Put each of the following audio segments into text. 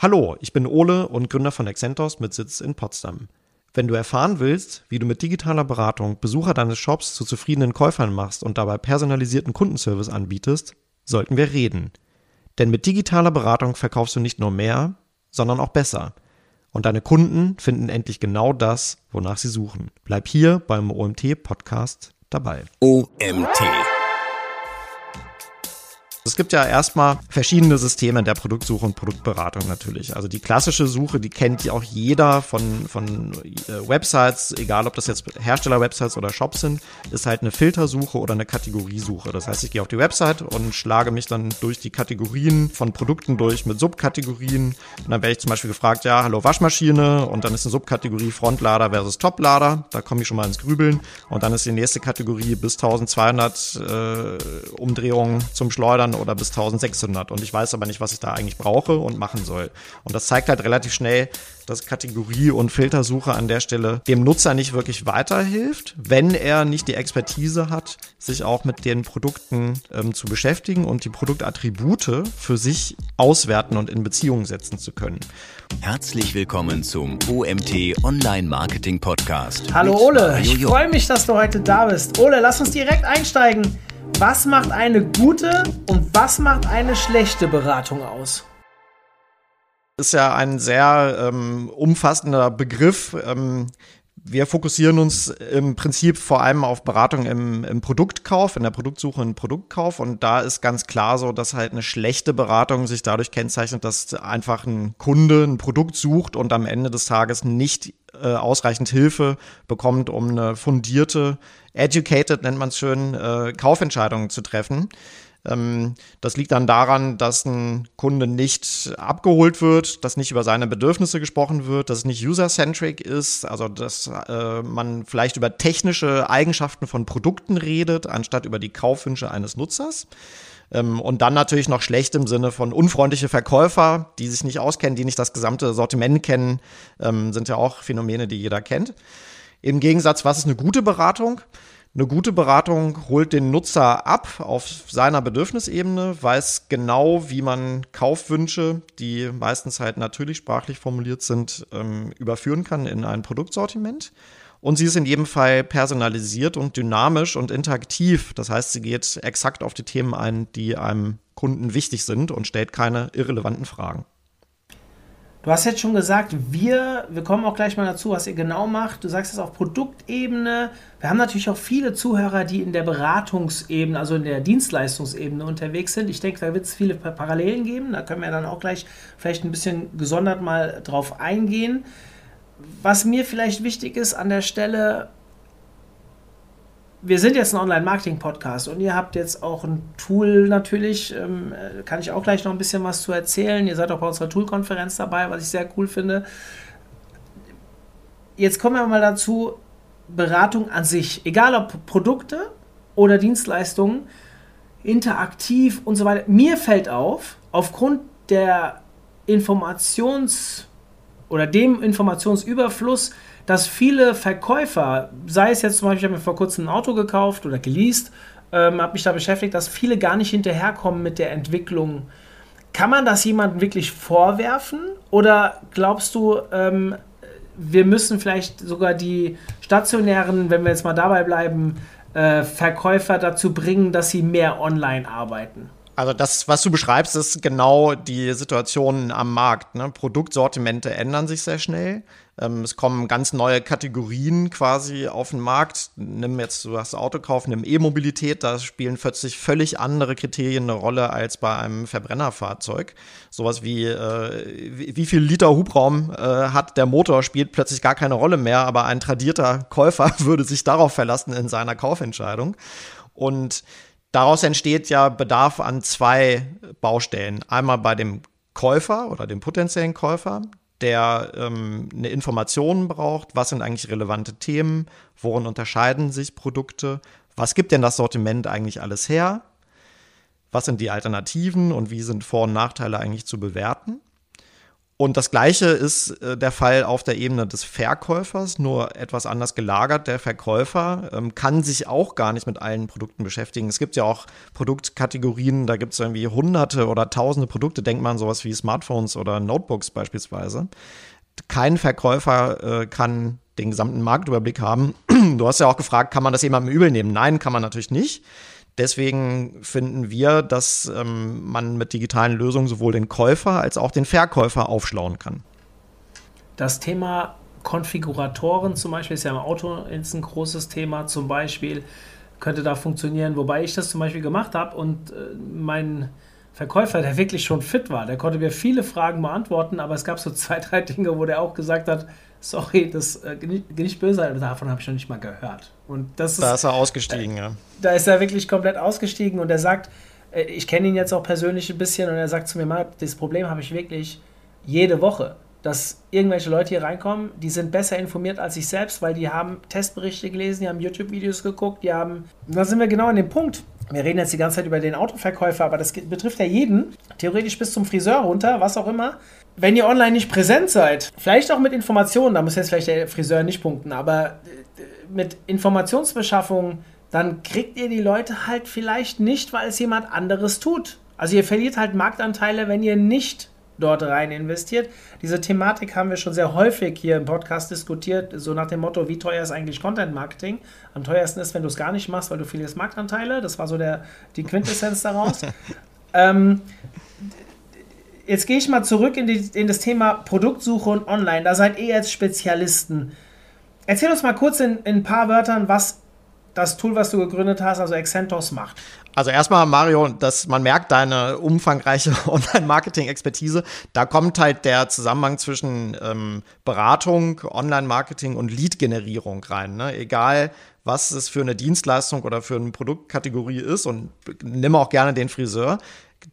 Hallo, ich bin Ole und Gründer von Excentos mit Sitz in Potsdam. Wenn du erfahren willst, wie du mit digitaler Beratung Besucher deines Shops zu zufriedenen Käufern machst und dabei personalisierten Kundenservice anbietest, sollten wir reden. Denn mit digitaler Beratung verkaufst du nicht nur mehr, sondern auch besser. Und deine Kunden finden endlich genau das, wonach sie suchen. Bleib hier beim OMT Podcast dabei. OMT. Es gibt ja erstmal verschiedene Systeme der Produktsuche und Produktberatung natürlich. Also die klassische Suche, die kennt ja auch jeder von, von äh, Websites, egal ob das jetzt Hersteller-Websites oder Shops sind, ist halt eine Filtersuche oder eine Kategoriesuche. Das heißt, ich gehe auf die Website und schlage mich dann durch die Kategorien von Produkten durch mit Subkategorien. Und dann werde ich zum Beispiel gefragt, ja, hallo Waschmaschine und dann ist eine Subkategorie Frontlader versus Toplader. Da komme ich schon mal ins Grübeln. Und dann ist die nächste Kategorie bis 1200 äh, Umdrehungen zum Schleudern oder bis 1600 und ich weiß aber nicht, was ich da eigentlich brauche und machen soll. Und das zeigt halt relativ schnell, dass Kategorie- und Filtersuche an der Stelle dem Nutzer nicht wirklich weiterhilft, wenn er nicht die Expertise hat, sich auch mit den Produkten ähm, zu beschäftigen und die Produktattribute für sich auswerten und in Beziehung setzen zu können. Herzlich willkommen zum OMT Online Marketing Podcast. Hallo Ole, ich freue mich, dass du heute da bist. Ole, lass uns direkt einsteigen. Was macht eine gute und was macht eine schlechte Beratung aus? Ist ja ein sehr ähm, umfassender Begriff. Ähm, wir fokussieren uns im Prinzip vor allem auf Beratung im, im, Produktkauf, in der Produktsuche und Produktkauf. Und da ist ganz klar so, dass halt eine schlechte Beratung sich dadurch kennzeichnet, dass einfach ein Kunde ein Produkt sucht und am Ende des Tages nicht äh, ausreichend Hilfe bekommt, um eine fundierte, educated nennt man es schön, äh, Kaufentscheidung zu treffen. Ähm, das liegt dann daran, dass ein Kunde nicht abgeholt wird, dass nicht über seine Bedürfnisse gesprochen wird, dass es nicht user-centric ist, also dass äh, man vielleicht über technische Eigenschaften von Produkten redet, anstatt über die Kaufwünsche eines Nutzers. Ähm, und dann natürlich noch schlecht im Sinne von unfreundliche Verkäufer, die sich nicht auskennen, die nicht das gesamte Sortiment kennen, ähm, sind ja auch Phänomene, die jeder kennt. Im Gegensatz, was ist eine gute Beratung? Eine gute Beratung holt den Nutzer ab auf seiner Bedürfnisebene, weiß genau, wie man Kaufwünsche, die meistens halt natürlich sprachlich formuliert sind, ähm, überführen kann in ein Produktsortiment. Und sie ist in jedem Fall personalisiert und dynamisch und interaktiv. Das heißt, sie geht exakt auf die Themen ein, die einem Kunden wichtig sind und stellt keine irrelevanten Fragen. Du hast jetzt schon gesagt, wir, wir kommen auch gleich mal dazu, was ihr genau macht. Du sagst es auf Produktebene. Wir haben natürlich auch viele Zuhörer, die in der Beratungsebene, also in der Dienstleistungsebene unterwegs sind. Ich denke, da wird es viele Parallelen geben. Da können wir dann auch gleich vielleicht ein bisschen gesondert mal drauf eingehen was mir vielleicht wichtig ist an der Stelle, wir sind jetzt ein Online-Marketing-Podcast und ihr habt jetzt auch ein Tool natürlich, ähm, kann ich auch gleich noch ein bisschen was zu erzählen. Ihr seid auch bei unserer Tool-Konferenz dabei, was ich sehr cool finde. Jetzt kommen wir mal dazu, Beratung an sich, egal ob Produkte oder Dienstleistungen, interaktiv und so weiter. Mir fällt auf, aufgrund der Informations- oder dem Informationsüberfluss, dass viele Verkäufer, sei es jetzt zum Beispiel, ich habe mir vor kurzem ein Auto gekauft oder geleast, ähm, habe mich da beschäftigt, dass viele gar nicht hinterherkommen mit der Entwicklung. Kann man das jemandem wirklich vorwerfen? Oder glaubst du, ähm, wir müssen vielleicht sogar die stationären, wenn wir jetzt mal dabei bleiben, äh, Verkäufer dazu bringen, dass sie mehr online arbeiten? Also das, was du beschreibst, ist genau die Situation am Markt. Ne? Produktsortimente ändern sich sehr schnell. Ähm, es kommen ganz neue Kategorien quasi auf den Markt. Nimm jetzt, du hast Autokauf, nimm E-Mobilität, da spielen plötzlich völlig andere Kriterien eine Rolle als bei einem Verbrennerfahrzeug. Sowas wie, äh, wie, viel Liter Hubraum äh, hat der Motor, spielt plötzlich gar keine Rolle mehr, aber ein tradierter Käufer würde sich darauf verlassen in seiner Kaufentscheidung. Und Daraus entsteht ja Bedarf an zwei Baustellen. Einmal bei dem Käufer oder dem potenziellen Käufer, der ähm, eine Information braucht, was sind eigentlich relevante Themen, worin unterscheiden sich Produkte, was gibt denn das Sortiment eigentlich alles her, was sind die Alternativen und wie sind Vor- und Nachteile eigentlich zu bewerten. Und das Gleiche ist äh, der Fall auf der Ebene des Verkäufers, nur etwas anders gelagert. Der Verkäufer ähm, kann sich auch gar nicht mit allen Produkten beschäftigen. Es gibt ja auch Produktkategorien, da gibt es irgendwie hunderte oder tausende Produkte. Denkt man sowas wie Smartphones oder Notebooks beispielsweise. Kein Verkäufer äh, kann den gesamten Marktüberblick haben. Du hast ja auch gefragt, kann man das jemandem übel nehmen? Nein, kann man natürlich nicht. Deswegen finden wir, dass ähm, man mit digitalen Lösungen sowohl den Käufer als auch den Verkäufer aufschlauen kann. Das Thema Konfiguratoren zum Beispiel ist ja im Auto ein großes Thema. Zum Beispiel könnte da funktionieren, wobei ich das zum Beispiel gemacht habe und äh, mein Verkäufer, der wirklich schon fit war, der konnte mir viele Fragen beantworten, aber es gab so zwei, drei Dinge, wo der auch gesagt hat, sorry, das äh, nicht böse, aber davon habe ich noch nicht mal gehört. Und das da ist, ist er ausgestiegen, äh, ja. Da ist er wirklich komplett ausgestiegen und er sagt, äh, ich kenne ihn jetzt auch persönlich ein bisschen und er sagt zu mir mal, das Problem habe ich wirklich jede Woche, dass irgendwelche Leute hier reinkommen, die sind besser informiert als ich selbst, weil die haben Testberichte gelesen, die haben YouTube-Videos geguckt, die haben, da sind wir genau an dem Punkt. Wir reden jetzt die ganze Zeit über den Autoverkäufer, aber das betrifft ja jeden, theoretisch bis zum Friseur runter, was auch immer wenn ihr online nicht präsent seid, vielleicht auch mit Informationen, da muss jetzt vielleicht der Friseur nicht punkten, aber äh, mit Informationsbeschaffung, dann kriegt ihr die Leute halt vielleicht nicht, weil es jemand anderes tut. Also ihr verliert halt Marktanteile, wenn ihr nicht dort rein investiert. Diese Thematik haben wir schon sehr häufig hier im Podcast diskutiert, so nach dem Motto, wie teuer ist eigentlich Content Marketing? Am teuersten ist, wenn du es gar nicht machst, weil du verlierst Marktanteile. Das war so der, die Quintessenz daraus. ähm, jetzt gehe ich mal zurück in, die, in, das Thema Produktsuche und Online. Da seid ihr jetzt Spezialisten. Erzähl uns mal kurz in, in, ein paar Wörtern, was das Tool, was du gegründet hast, also Excentos, macht. Also erstmal, Mario, dass man merkt deine umfangreiche Online-Marketing-Expertise. Da kommt halt der Zusammenhang zwischen ähm, Beratung, Online-Marketing und Lead-Generierung rein. Ne? Egal, was es für eine Dienstleistung oder für eine Produktkategorie ist und nimm auch gerne den Friseur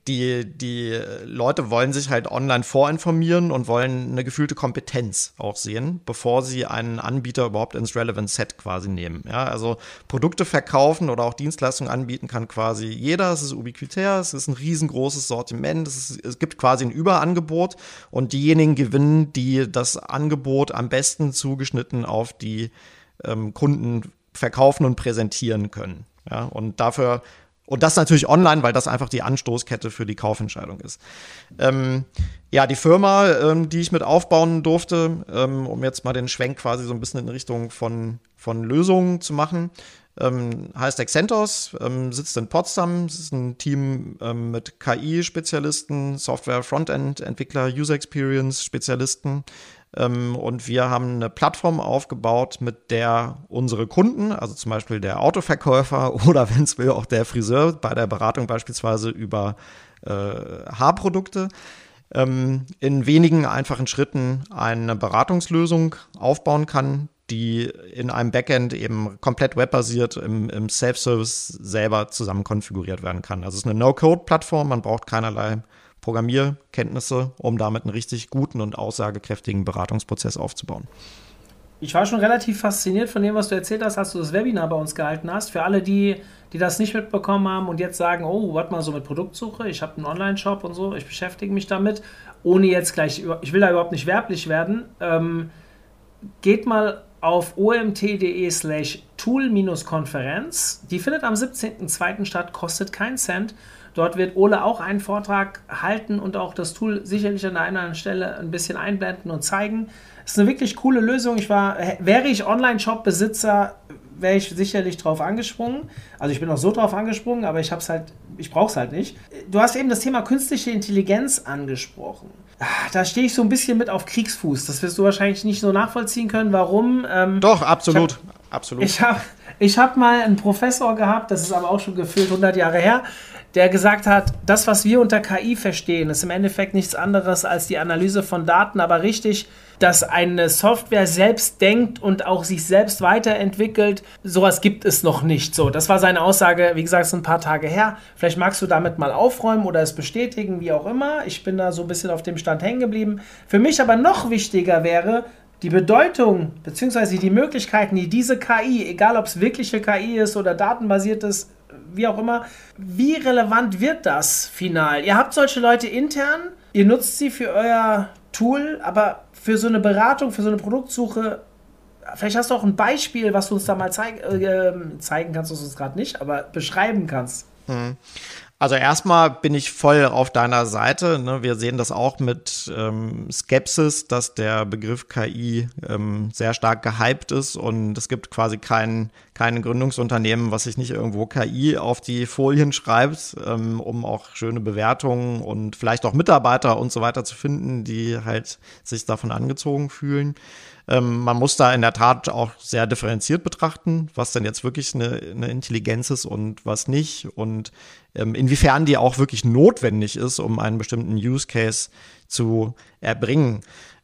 die, die Leute wollen sich halt online vorinformieren und wollen eine gefühlte Kompetenz auch sehen, bevor sie einen Anbieter überhaupt ins Relevant Set quasi nehmen. Ja, also Produkte verkaufen oder auch Dienstleistungen anbieten kann quasi jeder. Es ist ubiquitär, es ist ein riesengroßes Sortiment, es, ist, es gibt quasi ein Überangebot und diejenigen gewinnen, die das Angebot am besten zugeschnitten auf die ähm, Kunden verkaufen und präsentieren können. Ja, und dafür und das natürlich online, weil das einfach die Anstoßkette für die Kaufentscheidung ist. Ähm, ja, die Firma, ähm, die ich mit aufbauen durfte, ähm, um jetzt mal den Schwenk quasi so ein bisschen in Richtung von, von Lösungen zu machen, ähm, heißt Accentos, ähm, sitzt in Potsdam. Es ist ein Team ähm, mit KI-Spezialisten, Software-Frontend-Entwickler, User Experience-Spezialisten. Ähm, und wir haben eine Plattform aufgebaut, mit der unsere Kunden, also zum Beispiel der Autoverkäufer oder wenn es will auch der Friseur bei der Beratung beispielsweise über äh, Haarprodukte, ähm, in wenigen einfachen Schritten eine Beratungslösung aufbauen kann, die in einem Backend eben komplett webbasiert im, im Self-Service selber zusammen konfiguriert werden kann. Also es ist eine No-Code-Plattform, man braucht keinerlei Programmierkenntnisse, um damit einen richtig guten und aussagekräftigen Beratungsprozess aufzubauen. Ich war schon relativ fasziniert von dem, was du erzählt hast, als du das Webinar bei uns gehalten hast. Für alle, die, die das nicht mitbekommen haben und jetzt sagen, oh, warte mal so mit Produktsuche, ich habe einen Online-Shop und so, ich beschäftige mich damit, ohne jetzt gleich, ich will da überhaupt nicht werblich werden. Ähm, geht mal auf omt.de slash tool-konferenz. Die findet am 17.02. statt, kostet keinen Cent. Dort wird Ole auch einen Vortrag halten und auch das Tool sicherlich an der einen oder anderen Stelle ein bisschen einblenden und zeigen. Das ist eine wirklich coole Lösung. Ich war, wäre ich Online-Shop-Besitzer, wäre ich sicherlich drauf angesprungen. Also ich bin auch so drauf angesprungen, aber ich habe es halt, ich brauche es halt nicht. Du hast eben das Thema künstliche Intelligenz angesprochen. Ah, da stehe ich so ein bisschen mit auf Kriegsfuß. Das wirst du wahrscheinlich nicht so nachvollziehen können. Warum? Ähm, Doch, absolut. Ich hab, absolut. Ich habe ich hab mal einen Professor gehabt, das ist aber auch schon gefühlt 100 Jahre her der gesagt hat, das, was wir unter KI verstehen, ist im Endeffekt nichts anderes als die Analyse von Daten, aber richtig, dass eine Software selbst denkt und auch sich selbst weiterentwickelt, sowas gibt es noch nicht. So, das war seine Aussage, wie gesagt, so ein paar Tage her. Vielleicht magst du damit mal aufräumen oder es bestätigen, wie auch immer. Ich bin da so ein bisschen auf dem Stand hängen geblieben. Für mich aber noch wichtiger wäre, die Bedeutung bzw. die Möglichkeiten, die diese KI, egal ob es wirkliche KI ist oder datenbasiertes wie auch immer, wie relevant wird das final? Ihr habt solche Leute intern, ihr nutzt sie für euer Tool, aber für so eine Beratung, für so eine Produktsuche, vielleicht hast du auch ein Beispiel, was du uns da mal zeig, äh, zeigen kannst, du uns gerade nicht, aber beschreiben kannst. Hm. Also erstmal bin ich voll auf deiner Seite. Ne? Wir sehen das auch mit ähm, Skepsis, dass der Begriff KI ähm, sehr stark gehypt ist und es gibt quasi kein, kein Gründungsunternehmen, was sich nicht irgendwo KI auf die Folien schreibt, ähm, um auch schöne Bewertungen und vielleicht auch Mitarbeiter und so weiter zu finden, die halt sich davon angezogen fühlen. Ähm, man muss da in der Tat auch sehr differenziert betrachten, was denn jetzt wirklich eine, eine Intelligenz ist und was nicht und ähm, inwiefern die auch wirklich notwendig ist, um einen bestimmten Use Case zu erbringen.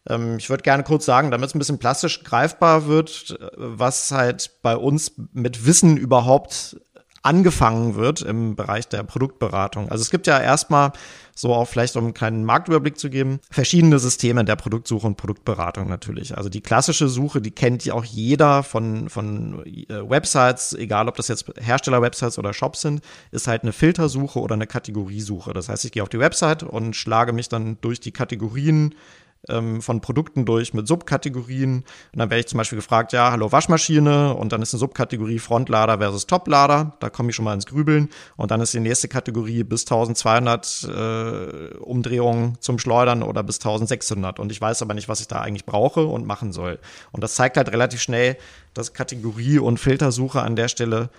Ähm, ich würde gerne kurz sagen, damit es ein bisschen plastisch greifbar wird, äh, was halt bei uns mit Wissen überhaupt angefangen wird im Bereich der Produktberatung. Also es gibt ja erstmal, so auch vielleicht um einen kleinen Marktüberblick zu geben, verschiedene Systeme der Produktsuche und Produktberatung natürlich. Also die klassische Suche, die kennt ja auch jeder von, von äh, Websites, egal ob das jetzt Hersteller-Websites oder Shops sind, ist halt eine Filtersuche oder eine Kategoriesuche. Das heißt, ich gehe auf die Website und schlage mich dann durch die Kategorien ähm, von Produkten durch mit Subkategorien. Und dann werde ich zum Beispiel gefragt, ja, hallo Waschmaschine und dann ist eine Subkategorie Frontlader versus Toplader. Da komme ich schon mal ins Grübeln. Und dann ist die nächste Kategorie bis 1200 äh, Umdrehungen zum Schleudern oder bis 1600. Und ich weiß aber nicht, was ich da eigentlich brauche und machen soll. Und das zeigt halt relativ schnell, dass Kategorie- und Filtersuche an der Stelle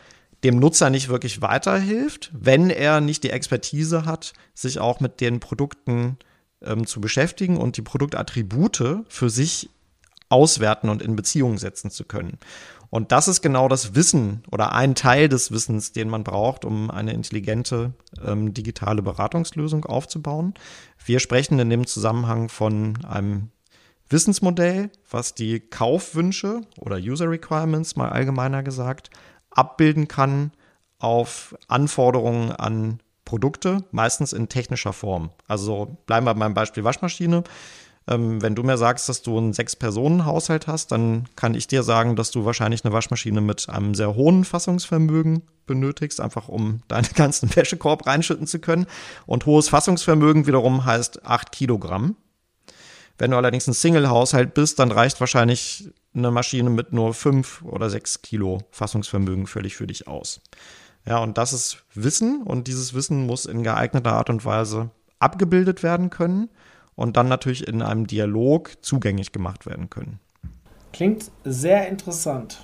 dem Nutzer nicht wirklich weiterhilft, wenn er nicht die Expertise hat, sich auch mit den Produkten äh, ähm, zu beschäftigen und die Produktattribute für sich auswerten und in Beziehung setzen zu können. Und das ist genau das Wissen oder ein Teil des Wissens, den man braucht, um eine intelligente ähm, digitale Beratungslösung aufzubauen. Wir sprechen in dem Zusammenhang von einem Wissensmodell, was die Kaufwünsche oder User Requirements mal allgemeiner gesagt abbilden kann auf Anforderungen an Produkte, meistens in technischer Form. Also bleiben wir beim Beispiel Waschmaschine. Ähm, wenn du mir sagst, dass du einen Sechs-Personen-Haushalt hast, dann kann ich dir sagen, dass du wahrscheinlich eine Waschmaschine mit einem sehr hohen Fassungsvermögen benötigst, einfach um deinen ganzen Wäschekorb reinschütten zu können. Und hohes Fassungsvermögen wiederum heißt 8 Kilogramm. Wenn du allerdings ein Single-Haushalt bist, dann reicht wahrscheinlich eine Maschine mit nur 5 oder 6 Kilo Fassungsvermögen völlig für dich aus. Ja, und das ist Wissen und dieses Wissen muss in geeigneter Art und Weise abgebildet werden können und dann natürlich in einem Dialog zugänglich gemacht werden können. Klingt sehr interessant.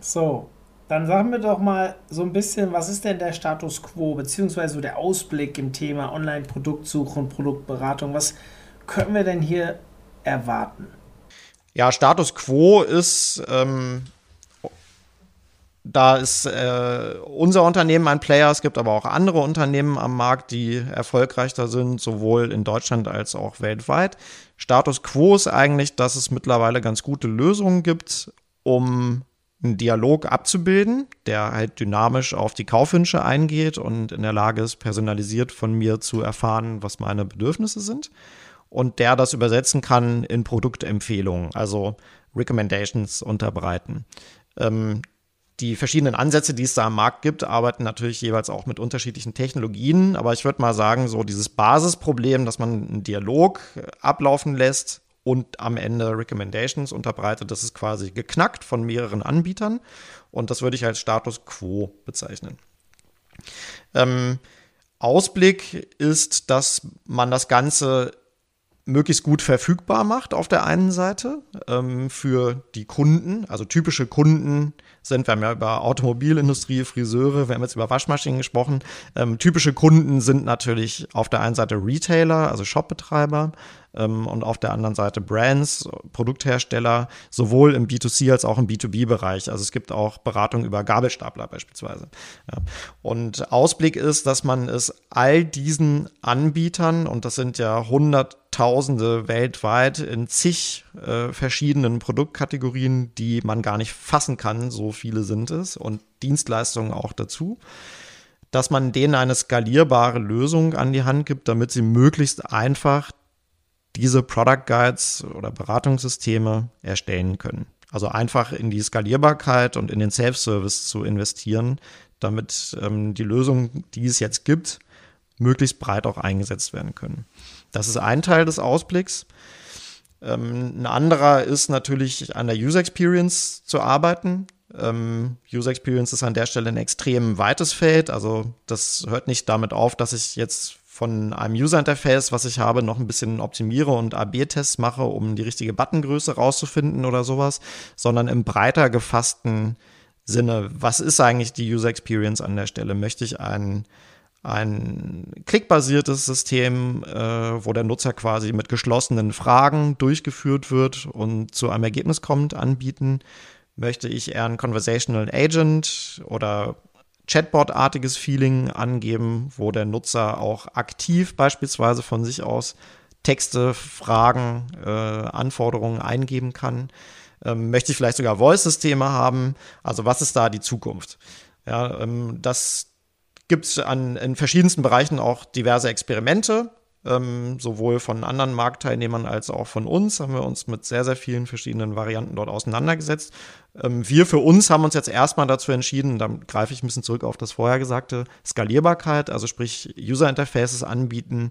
So, dann sagen wir doch mal so ein bisschen, was ist denn der Status quo, beziehungsweise der Ausblick im Thema Online-Produktsuche und Produktberatung? Was können wir denn hier erwarten? Ja, Status quo ist ähm, da ist äh, unser Unternehmen ein Player, es gibt aber auch andere Unternehmen am Markt, die erfolgreicher sind, sowohl in Deutschland als auch weltweit. Status quo ist eigentlich, dass es mittlerweile ganz gute Lösungen gibt, um einen Dialog abzubilden, der halt dynamisch auf die Kaufwünsche eingeht und in der Lage ist, personalisiert von mir zu erfahren, was meine Bedürfnisse sind. Und der das übersetzen kann in Produktempfehlungen, also Recommendations unterbreiten. Ähm, die verschiedenen Ansätze, die es da am Markt gibt, arbeiten natürlich jeweils auch mit unterschiedlichen Technologien. Aber ich würde mal sagen, so dieses Basisproblem, dass man einen Dialog äh, ablaufen lässt und am Ende Recommendations unterbreitet, das ist quasi geknackt von mehreren Anbietern. Und das würde ich als Status quo bezeichnen. Ähm, Ausblick ist, dass man das Ganze möglichst gut verfügbar macht auf der einen Seite ähm, für die Kunden, also typische Kunden sind, wir haben ja über Automobilindustrie, Friseure, wir haben jetzt über Waschmaschinen gesprochen. Ähm, typische Kunden sind natürlich auf der einen Seite Retailer, also Shopbetreiber, ähm, und auf der anderen Seite Brands, Produkthersteller, sowohl im B2C als auch im B2B-Bereich. Also es gibt auch Beratung über Gabelstapler beispielsweise. Ja. Und Ausblick ist, dass man es all diesen Anbietern, und das sind ja Hunderttausende weltweit in zig äh, verschiedenen Produktkategorien, die man gar nicht fassen kann, so viele sind es, und Dienstleistungen auch dazu dass man denen eine skalierbare Lösung an die Hand gibt, damit sie möglichst einfach diese Product Guides oder Beratungssysteme erstellen können. Also einfach in die Skalierbarkeit und in den Self-Service zu investieren, damit ähm, die Lösungen, die es jetzt gibt, möglichst breit auch eingesetzt werden können. Das ist ein Teil des Ausblicks. Ähm, ein anderer ist natürlich an der User Experience zu arbeiten. Ähm, User Experience ist an der Stelle ein extrem weites Feld. Also das hört nicht damit auf, dass ich jetzt von einem User Interface, was ich habe, noch ein bisschen optimiere und AB-Tests mache, um die richtige Buttongröße rauszufinden oder sowas, sondern im breiter gefassten Sinne, was ist eigentlich die User Experience an der Stelle? Möchte ich ein, ein klickbasiertes System, äh, wo der Nutzer quasi mit geschlossenen Fragen durchgeführt wird und zu einem Ergebnis kommt, anbieten? Möchte ich eher ein Conversational Agent oder Chatbot-artiges Feeling angeben, wo der Nutzer auch aktiv beispielsweise von sich aus Texte, Fragen, äh, Anforderungen eingeben kann? Ähm, möchte ich vielleicht sogar Voice-Systeme haben? Also was ist da die Zukunft? Ja, ähm, das gibt es in verschiedensten Bereichen auch diverse Experimente. Ähm, sowohl von anderen Marktteilnehmern als auch von uns haben wir uns mit sehr, sehr vielen verschiedenen Varianten dort auseinandergesetzt. Ähm, wir für uns haben uns jetzt erstmal dazu entschieden, da greife ich ein bisschen zurück auf das vorher gesagte, Skalierbarkeit, also sprich User Interfaces anbieten,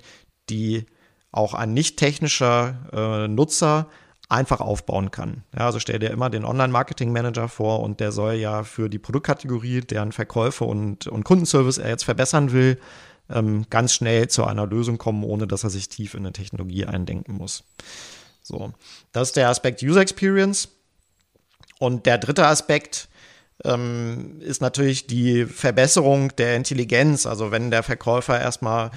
die auch ein nicht technischer äh, Nutzer einfach aufbauen kann. Ja, also stell dir immer den Online-Marketing-Manager vor und der soll ja für die Produktkategorie, deren Verkäufe und, und Kundenservice er jetzt verbessern will, ähm, ganz schnell zu einer Lösung kommen, ohne dass er sich tief in eine Technologie eindenken muss. So, das ist der Aspekt User Experience. Und der dritte Aspekt ähm, ist natürlich die Verbesserung der Intelligenz. Also wenn der Verkäufer erstmal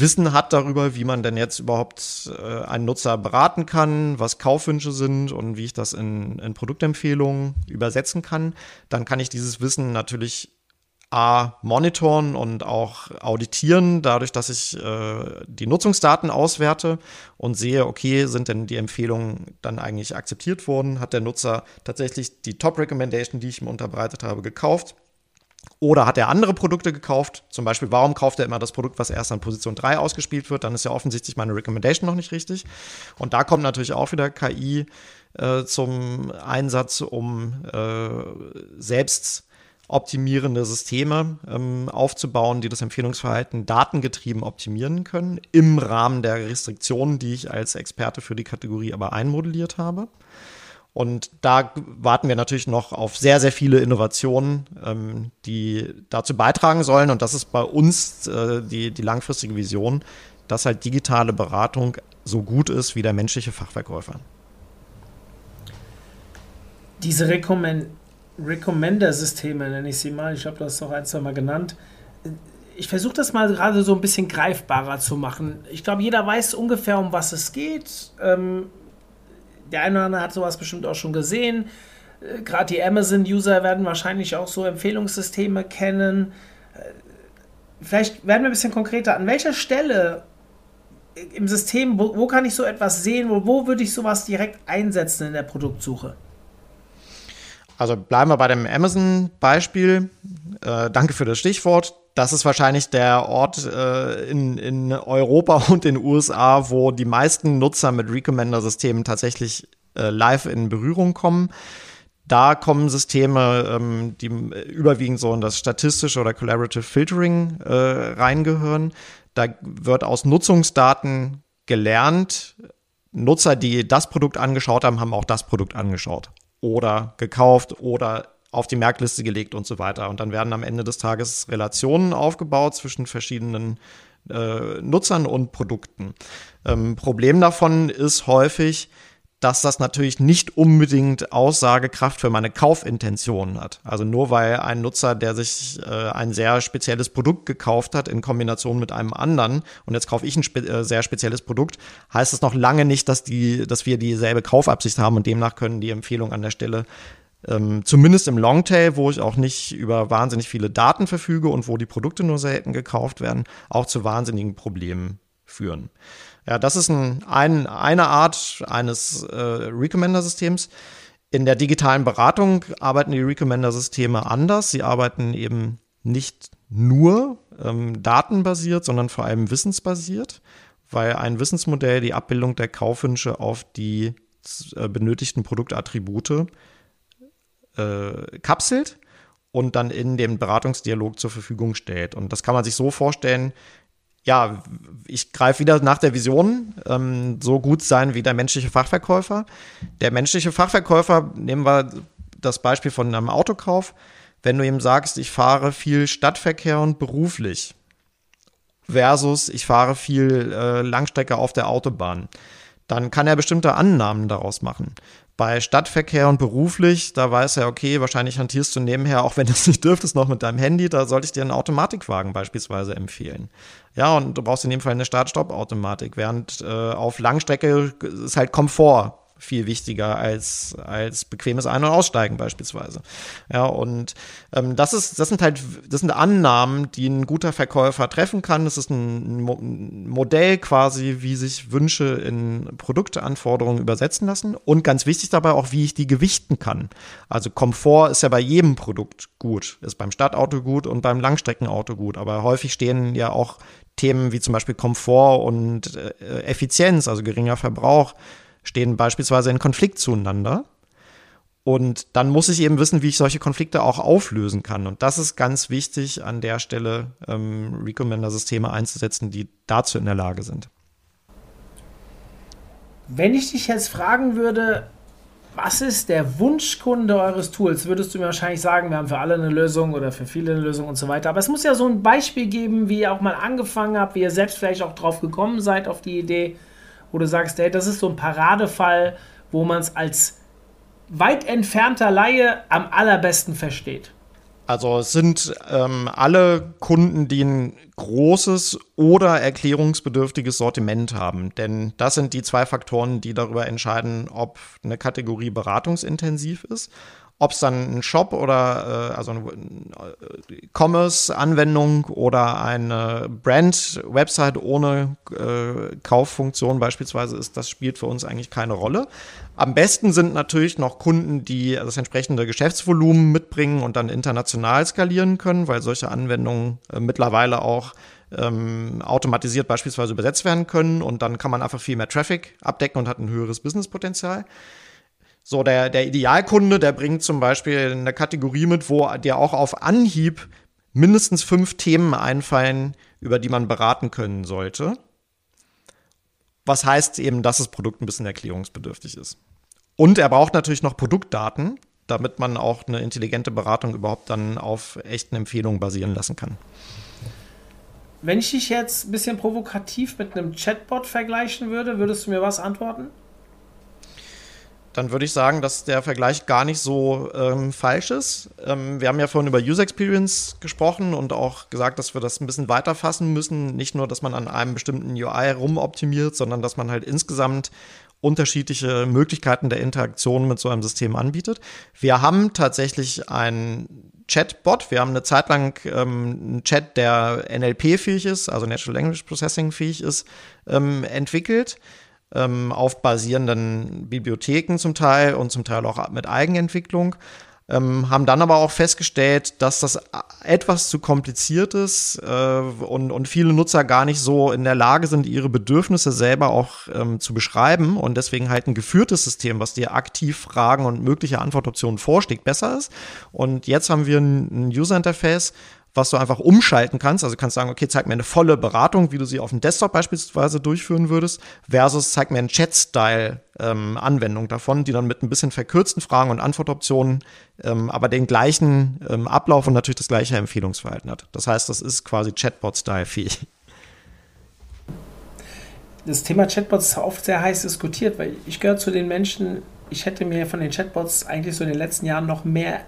Wissen hat darüber, wie man denn jetzt überhaupt äh, einen Nutzer beraten kann, was Kaufwünsche sind und wie ich das in, in Produktempfehlungen übersetzen kann, dann kann ich dieses Wissen natürlich A, monitoren und auch auditieren, dadurch, dass ich äh, die Nutzungsdaten auswerte und sehe, okay, sind denn die Empfehlungen dann eigentlich akzeptiert worden? Hat der Nutzer tatsächlich die Top-Recommendation, die ich ihm unterbreitet habe, gekauft? Oder hat er andere Produkte gekauft? Zum Beispiel, warum kauft er immer das Produkt, was erst an Position 3 ausgespielt wird? Dann ist ja offensichtlich meine Recommendation noch nicht richtig. Und da kommt natürlich auch wieder KI äh, zum Einsatz, um äh, selbst optimierende Systeme ähm, aufzubauen, die das Empfehlungsverhalten datengetrieben optimieren können, im Rahmen der Restriktionen, die ich als Experte für die Kategorie aber einmodelliert habe. Und da warten wir natürlich noch auf sehr, sehr viele Innovationen, ähm, die dazu beitragen sollen. Und das ist bei uns äh, die, die langfristige Vision, dass halt digitale Beratung so gut ist wie der menschliche Fachverkäufer. Diese Rekommend Recommender-Systeme, nenne ich sie mal. Ich habe das auch ein, zwei Mal genannt. Ich versuche das mal gerade so ein bisschen greifbarer zu machen. Ich glaube, jeder weiß ungefähr, um was es geht. Ähm, der eine oder andere hat sowas bestimmt auch schon gesehen. Äh, gerade die Amazon-User werden wahrscheinlich auch so Empfehlungssysteme kennen. Äh, vielleicht werden wir ein bisschen konkreter. An welcher Stelle im System, wo, wo kann ich so etwas sehen? Wo, wo würde ich sowas direkt einsetzen in der Produktsuche? Also bleiben wir bei dem Amazon-Beispiel. Äh, danke für das Stichwort. Das ist wahrscheinlich der Ort äh, in, in Europa und in den USA, wo die meisten Nutzer mit Recommender-Systemen tatsächlich äh, live in Berührung kommen. Da kommen Systeme, ähm, die überwiegend so in das statistische oder Collaborative Filtering äh, reingehören. Da wird aus Nutzungsdaten gelernt. Nutzer, die das Produkt angeschaut haben, haben auch das Produkt angeschaut oder gekauft oder auf die Merkliste gelegt und so weiter. Und dann werden am Ende des Tages Relationen aufgebaut zwischen verschiedenen äh, Nutzern und Produkten. Ähm, Problem davon ist häufig, dass das natürlich nicht unbedingt Aussagekraft für meine Kaufintention hat. Also nur weil ein Nutzer, der sich äh, ein sehr spezielles Produkt gekauft hat in Kombination mit einem anderen und jetzt kaufe ich ein spe äh, sehr spezielles Produkt, heißt es noch lange nicht, dass die, dass wir dieselbe Kaufabsicht haben und demnach können die Empfehlungen an der Stelle ähm, zumindest im Longtail, wo ich auch nicht über wahnsinnig viele Daten verfüge und wo die Produkte nur selten gekauft werden, auch zu wahnsinnigen Problemen führen. Ja, das ist ein, ein eine Art eines äh, Recommender-Systems. In der digitalen Beratung arbeiten die Recommender-Systeme anders. Sie arbeiten eben nicht nur ähm, datenbasiert, sondern vor allem wissensbasiert, weil ein Wissensmodell die Abbildung der Kaufwünsche auf die äh, benötigten Produktattribute äh, kapselt und dann in dem Beratungsdialog zur Verfügung stellt. Und das kann man sich so vorstellen, ja, ich greife wieder nach der Vision, ähm, so gut sein wie der menschliche Fachverkäufer. Der menschliche Fachverkäufer, nehmen wir das Beispiel von einem Autokauf, wenn du ihm sagst, ich fahre viel Stadtverkehr und beruflich versus ich fahre viel äh, Langstrecke auf der Autobahn, dann kann er bestimmte Annahmen daraus machen. Bei Stadtverkehr und beruflich, da weiß er, okay, wahrscheinlich hantierst du nebenher, auch wenn du es nicht dürftest, noch mit deinem Handy, da sollte ich dir einen Automatikwagen beispielsweise empfehlen. Ja, und du brauchst in dem Fall eine Start-Stopp-Automatik, während äh, auf Langstrecke ist halt Komfort viel wichtiger als, als bequemes Ein- und Aussteigen beispielsweise. Ja, und ähm, das ist, das sind halt, das sind Annahmen, die ein guter Verkäufer treffen kann. Das ist ein, ein Modell quasi, wie sich Wünsche in Produkteanforderungen übersetzen lassen. Und ganz wichtig dabei auch, wie ich die gewichten kann. Also Komfort ist ja bei jedem Produkt gut, ist beim Stadtauto gut und beim Langstreckenauto gut. Aber häufig stehen ja auch Themen wie zum Beispiel Komfort und äh, Effizienz, also geringer Verbrauch, stehen beispielsweise in Konflikt zueinander. Und dann muss ich eben wissen, wie ich solche Konflikte auch auflösen kann. Und das ist ganz wichtig, an der Stelle ähm, Recommender-Systeme einzusetzen, die dazu in der Lage sind. Wenn ich dich jetzt fragen würde, was ist der Wunschkunde eures Tools? Würdest du mir wahrscheinlich sagen, wir haben für alle eine Lösung oder für viele eine Lösung und so weiter. Aber es muss ja so ein Beispiel geben, wie ihr auch mal angefangen habt, wie ihr selbst vielleicht auch drauf gekommen seid auf die Idee wo du sagst, hey, das ist so ein Paradefall, wo man es als weit entfernter Laie am allerbesten versteht? Also es sind ähm, alle Kunden, die ein großes oder erklärungsbedürftiges Sortiment haben. Denn das sind die zwei Faktoren, die darüber entscheiden, ob eine Kategorie beratungsintensiv ist ob es dann ein Shop oder äh, also eine äh, Commerce-Anwendung oder eine Brand-Website ohne äh, Kauffunktion beispielsweise ist, das spielt für uns eigentlich keine Rolle. Am besten sind natürlich noch Kunden, die das entsprechende Geschäftsvolumen mitbringen und dann international skalieren können, weil solche Anwendungen äh, mittlerweile auch ähm, automatisiert beispielsweise übersetzt werden können und dann kann man einfach viel mehr Traffic abdecken und hat ein höheres Businesspotenzial. So, der, der Idealkunde, der bringt zum Beispiel eine Kategorie mit, wo dir auch auf Anhieb mindestens fünf Themen einfallen, über die man beraten können sollte. Was heißt eben, dass das Produkt ein bisschen erklärungsbedürftig ist. Und er braucht natürlich noch Produktdaten, damit man auch eine intelligente Beratung überhaupt dann auf echten Empfehlungen basieren lassen kann. Wenn ich dich jetzt ein bisschen provokativ mit einem Chatbot vergleichen würde, würdest du mir was antworten? Dann würde ich sagen, dass der Vergleich gar nicht so ähm, falsch ist. Ähm, wir haben ja vorhin über User Experience gesprochen und auch gesagt, dass wir das ein bisschen weiter fassen müssen. Nicht nur, dass man an einem bestimmten UI rumoptimiert, sondern dass man halt insgesamt unterschiedliche Möglichkeiten der Interaktion mit so einem System anbietet. Wir haben tatsächlich einen Chatbot. Wir haben eine Zeit lang ähm, einen Chat, der NLP-fähig ist, also Natural Language Processing fähig ist, ähm, entwickelt ähm, auf basierenden Bibliotheken zum Teil und zum Teil auch mit Eigenentwicklung. Ähm, haben dann aber auch festgestellt, dass das etwas zu kompliziert ist äh, und, und viele Nutzer gar nicht so in der Lage sind, ihre Bedürfnisse selber auch ähm, zu beschreiben und deswegen halt ein geführtes System, was dir aktiv Fragen und mögliche Antwortoptionen vorschlägt, besser ist. Und jetzt haben wir ein, ein User-Interface, was du einfach umschalten kannst. Also du kannst sagen, okay, zeig mir eine volle Beratung, wie du sie auf dem Desktop beispielsweise durchführen würdest, versus zeig mir eine Chat-Style-Anwendung ähm, davon, die dann mit ein bisschen verkürzten Fragen und Antwortoptionen, ähm, aber den gleichen ähm, Ablauf und natürlich das gleiche Empfehlungsverhalten hat. Das heißt, das ist quasi Chatbot-Style-fähig. Das Thema Chatbots ist oft sehr heiß diskutiert, weil ich gehöre zu den Menschen, ich hätte mir von den Chatbots eigentlich so in den letzten Jahren noch mehr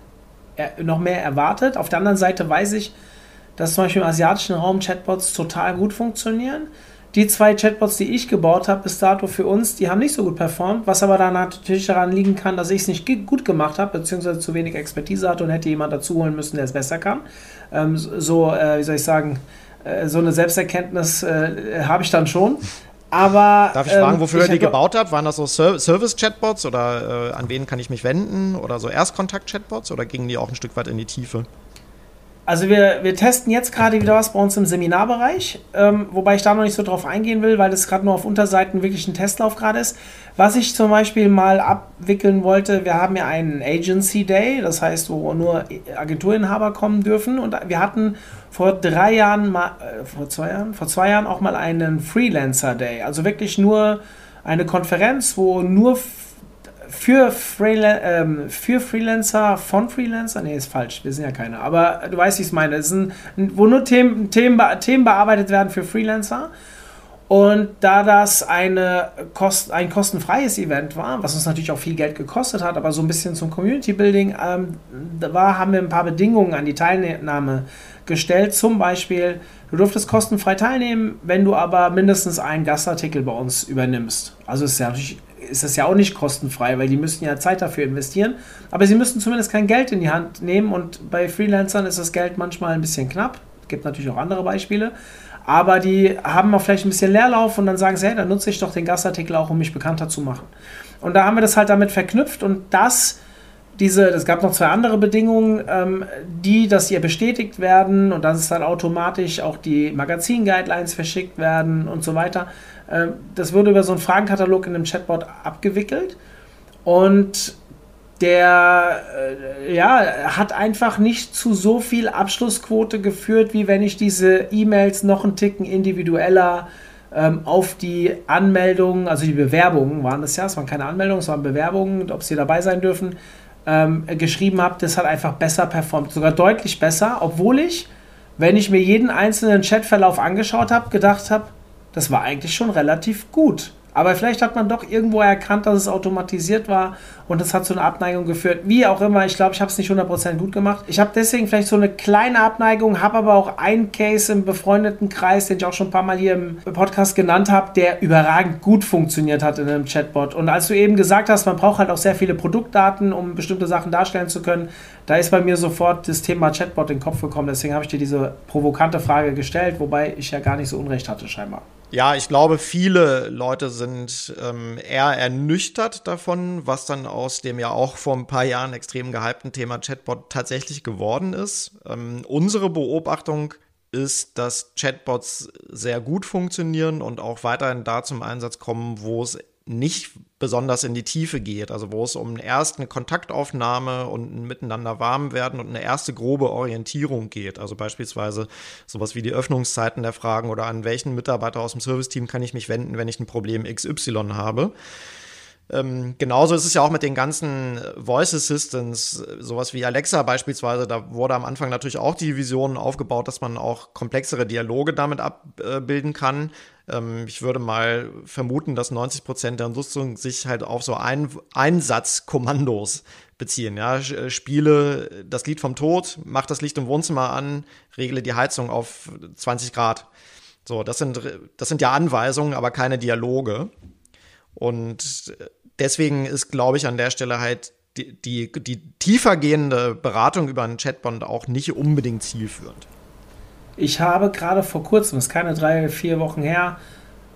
noch mehr erwartet. Auf der anderen Seite weiß ich, dass zum Beispiel im asiatischen Raum Chatbots total gut funktionieren. Die zwei Chatbots, die ich gebaut habe bis dato für uns, die haben nicht so gut performt, was aber dann natürlich daran liegen kann, dass ich es nicht gut gemacht habe, beziehungsweise zu wenig Expertise hatte und hätte jemand dazu holen müssen, der es besser kann. Ähm, so, äh, wie soll ich sagen, äh, so eine Selbsterkenntnis äh, habe ich dann schon. Aber. Darf ich fragen, ähm, wofür ihr die gebaut habt? Waren das so Service-Chatbots oder äh, an wen kann ich mich wenden? Oder so Erstkontakt-Chatbots oder gingen die auch ein Stück weit in die Tiefe? Also wir, wir testen jetzt gerade wieder was bei uns im Seminarbereich, ähm, wobei ich da noch nicht so drauf eingehen will, weil das gerade nur auf Unterseiten wirklich ein Testlauf gerade ist. Was ich zum Beispiel mal abwickeln wollte, wir haben ja einen Agency Day, das heißt, wo nur Agenturinhaber kommen dürfen. Und wir hatten vor drei Jahren, mal, äh, vor zwei Jahren, vor zwei Jahren auch mal einen Freelancer Day. Also wirklich nur eine Konferenz, wo nur für, Freelan ähm, für Freelancer, von Freelancer, nee, ist falsch, wir sind ja keine, aber du weißt, wie ich es meine. Es ist ein, wo nur Themen, Themen, Themen bearbeitet werden für Freelancer. Und da das eine Kost, ein kostenfreies Event war, was uns natürlich auch viel Geld gekostet hat, aber so ein bisschen zum Community Building ähm, war, haben wir ein paar Bedingungen an die Teilnahme gestellt. Zum Beispiel, du durftest kostenfrei teilnehmen, wenn du aber mindestens einen Gastartikel bei uns übernimmst. Also ist ja natürlich ist das ja auch nicht kostenfrei, weil die müssen ja Zeit dafür investieren. Aber sie müssen zumindest kein Geld in die Hand nehmen und bei Freelancern ist das Geld manchmal ein bisschen knapp. Es gibt natürlich auch andere Beispiele. Aber die haben auch vielleicht ein bisschen Leerlauf und dann sagen sie, hey, dann nutze ich doch den Gastartikel auch, um mich bekannter zu machen. Und da haben wir das halt damit verknüpft und das diese, es gab noch zwei andere Bedingungen, ähm, die, dass ihr bestätigt werden und dass es dann automatisch auch die Magazin-Guidelines verschickt werden und so weiter. Ähm, das wurde über so einen Fragenkatalog in einem Chatbot abgewickelt. Und der äh, ja, hat einfach nicht zu so viel Abschlussquote geführt, wie wenn ich diese E-Mails noch einen Ticken individueller ähm, auf die Anmeldungen, also die Bewerbungen waren das ja, es waren keine Anmeldungen, es waren Bewerbungen, ob sie dabei sein dürfen, ähm, geschrieben habe, das hat einfach besser performt, sogar deutlich besser, obwohl ich, wenn ich mir jeden einzelnen Chatverlauf angeschaut habe, gedacht habe, das war eigentlich schon relativ gut. Aber vielleicht hat man doch irgendwo erkannt, dass es automatisiert war und das hat zu einer Abneigung geführt. Wie auch immer, ich glaube, ich habe es nicht 100% gut gemacht. Ich habe deswegen vielleicht so eine kleine Abneigung, habe aber auch einen Case im befreundeten Kreis, den ich auch schon ein paar Mal hier im Podcast genannt habe, der überragend gut funktioniert hat in einem Chatbot. Und als du eben gesagt hast, man braucht halt auch sehr viele Produktdaten, um bestimmte Sachen darstellen zu können, da ist bei mir sofort das Thema Chatbot in den Kopf gekommen. Deswegen habe ich dir diese provokante Frage gestellt, wobei ich ja gar nicht so Unrecht hatte, scheinbar. Ja, ich glaube, viele Leute sind ähm, eher ernüchtert davon, was dann aus dem ja auch vor ein paar Jahren extrem gehypten Thema Chatbot tatsächlich geworden ist. Ähm, unsere Beobachtung ist, dass Chatbots sehr gut funktionieren und auch weiterhin da zum Einsatz kommen, wo es nicht besonders in die Tiefe geht, also wo es um eine erste Kontaktaufnahme und ein Miteinander warm werden und eine erste grobe Orientierung geht. Also beispielsweise sowas wie die Öffnungszeiten der Fragen oder an welchen Mitarbeiter aus dem Serviceteam kann ich mich wenden, wenn ich ein Problem XY habe. Ähm, genauso ist es ja auch mit den ganzen Voice Assistants, sowas wie Alexa beispielsweise. Da wurde am Anfang natürlich auch die Vision aufgebaut, dass man auch komplexere Dialoge damit abbilden kann. Ähm, ich würde mal vermuten, dass 90 Prozent der Nutzung sich halt auf so ein Einsatzkommandos beziehen. Ja, äh, spiele das Lied vom Tod, mach das Licht im Wohnzimmer an, regle die Heizung auf 20 Grad. So, das sind, das sind ja Anweisungen, aber keine Dialoge. Und deswegen ist, glaube ich, an der Stelle halt die, die, die tiefergehende Beratung über einen Chatbot auch nicht unbedingt zielführend. Ich habe gerade vor kurzem, das ist keine drei, vier Wochen her,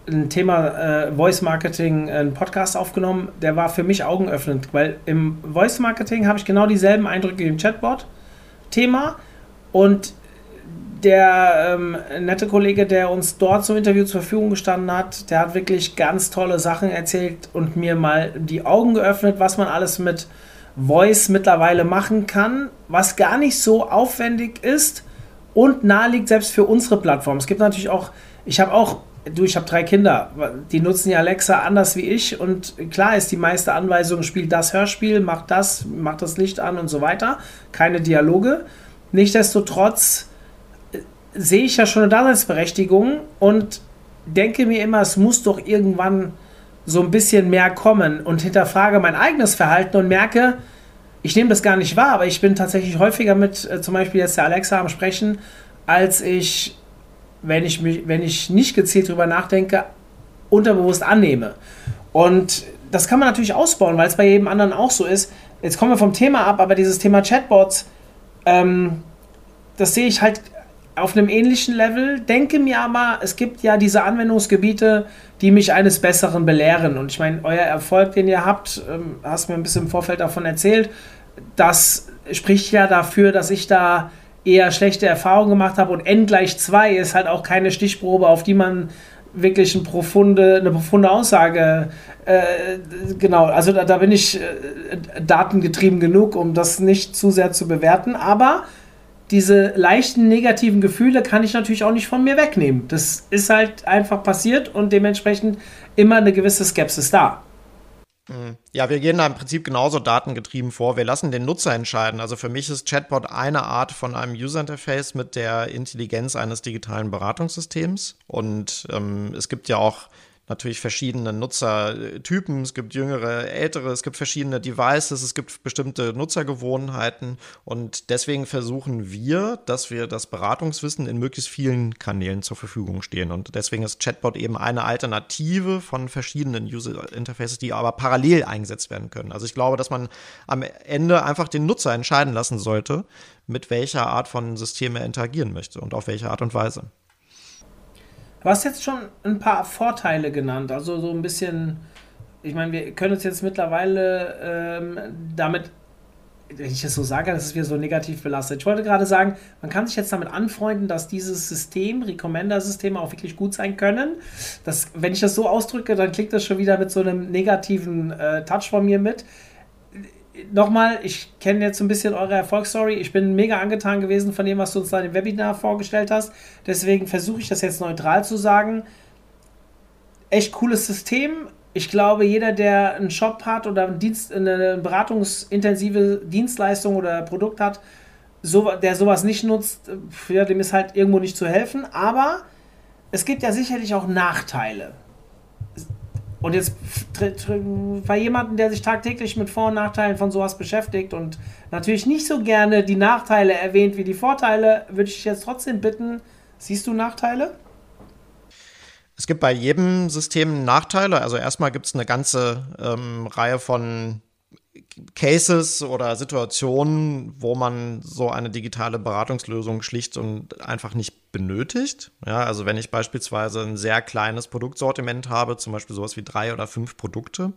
ein Thema äh, Voice Marketing, einen Podcast aufgenommen, der war für mich augenöffnend, weil im Voice Marketing habe ich genau dieselben Eindrücke wie im Chatbot-Thema und der ähm, nette Kollege, der uns dort zum Interview zur Verfügung gestanden hat, der hat wirklich ganz tolle Sachen erzählt und mir mal die Augen geöffnet, was man alles mit Voice mittlerweile machen kann, was gar nicht so aufwendig ist und naheliegt selbst für unsere Plattform. Es gibt natürlich auch, ich habe auch, du, ich habe drei Kinder, die nutzen ja Alexa anders wie ich und klar ist die meiste Anweisung, spiel das Hörspiel, mach das, mach das Licht an und so weiter. Keine Dialoge. Nichtsdestotrotz sehe ich ja schon eine Daseinsberechtigung und denke mir immer, es muss doch irgendwann so ein bisschen mehr kommen und hinterfrage mein eigenes Verhalten und merke, ich nehme das gar nicht wahr, aber ich bin tatsächlich häufiger mit äh, zum Beispiel jetzt der Alexa am Sprechen, als ich, wenn ich, mich, wenn ich nicht gezielt drüber nachdenke, unterbewusst annehme. Und das kann man natürlich ausbauen, weil es bei jedem anderen auch so ist. Jetzt kommen wir vom Thema ab, aber dieses Thema Chatbots, ähm, das sehe ich halt auf einem ähnlichen Level, denke mir aber, es gibt ja diese Anwendungsgebiete, die mich eines Besseren belehren. Und ich meine, euer Erfolg, den ihr habt, ähm, hast mir ein bisschen im Vorfeld davon erzählt, das spricht ja dafür, dass ich da eher schlechte Erfahrungen gemacht habe. Und n gleich 2 ist halt auch keine Stichprobe, auf die man wirklich eine profunde, eine profunde Aussage, äh, genau, also da, da bin ich äh, datengetrieben genug, um das nicht zu sehr zu bewerten, aber diese leichten negativen Gefühle kann ich natürlich auch nicht von mir wegnehmen. Das ist halt einfach passiert und dementsprechend immer eine gewisse Skepsis da. Mhm. Ja, wir gehen da im Prinzip genauso datengetrieben vor. Wir lassen den Nutzer entscheiden. Also für mich ist Chatbot eine Art von einem User Interface mit der Intelligenz eines digitalen Beratungssystems. Und ähm, es gibt ja auch natürlich verschiedene Nutzertypen. Es gibt jüngere, ältere, es gibt verschiedene Devices, es gibt bestimmte Nutzergewohnheiten. Und deswegen versuchen wir, dass wir das Beratungswissen in möglichst vielen Kanälen zur Verfügung stehen. Und deswegen ist Chatbot eben eine Alternative von verschiedenen User Interfaces, die aber parallel eingesetzt werden können. Also ich glaube, dass man am Ende einfach den Nutzer entscheiden lassen sollte, mit welcher Art von System er interagieren möchte und auf welche Art und Weise. Du hast jetzt schon ein paar Vorteile genannt, also so ein bisschen, ich meine, wir können uns jetzt mittlerweile ähm, damit, wenn ich das so sage, das ist wieder so negativ belastet. Ich wollte gerade sagen, man kann sich jetzt damit anfreunden, dass dieses System, Recommender-Systeme auch wirklich gut sein können. Das, wenn ich das so ausdrücke, dann klingt das schon wieder mit so einem negativen äh, Touch von mir mit nochmal, ich kenne jetzt ein bisschen eure Erfolgsstory. Ich bin mega angetan gewesen von dem, was du uns da im Webinar vorgestellt hast. Deswegen versuche ich das jetzt neutral zu sagen. Echt cooles System. Ich glaube, jeder, der einen Shop hat oder einen Dienst, eine beratungsintensive Dienstleistung oder Produkt hat, so, der sowas nicht nutzt, ja, dem ist halt irgendwo nicht zu helfen. Aber es gibt ja sicherlich auch Nachteile. Und jetzt bei jemandem, der sich tagtäglich mit Vor- und Nachteilen von sowas beschäftigt und natürlich nicht so gerne die Nachteile erwähnt wie die Vorteile, würde ich jetzt trotzdem bitten, siehst du Nachteile? Es gibt bei jedem System Nachteile. Also erstmal gibt es eine ganze ähm, Reihe von Cases oder Situationen, wo man so eine digitale Beratungslösung schlicht und einfach nicht benötigt. Ja, also wenn ich beispielsweise ein sehr kleines Produktsortiment habe, zum Beispiel sowas wie drei oder fünf Produkte,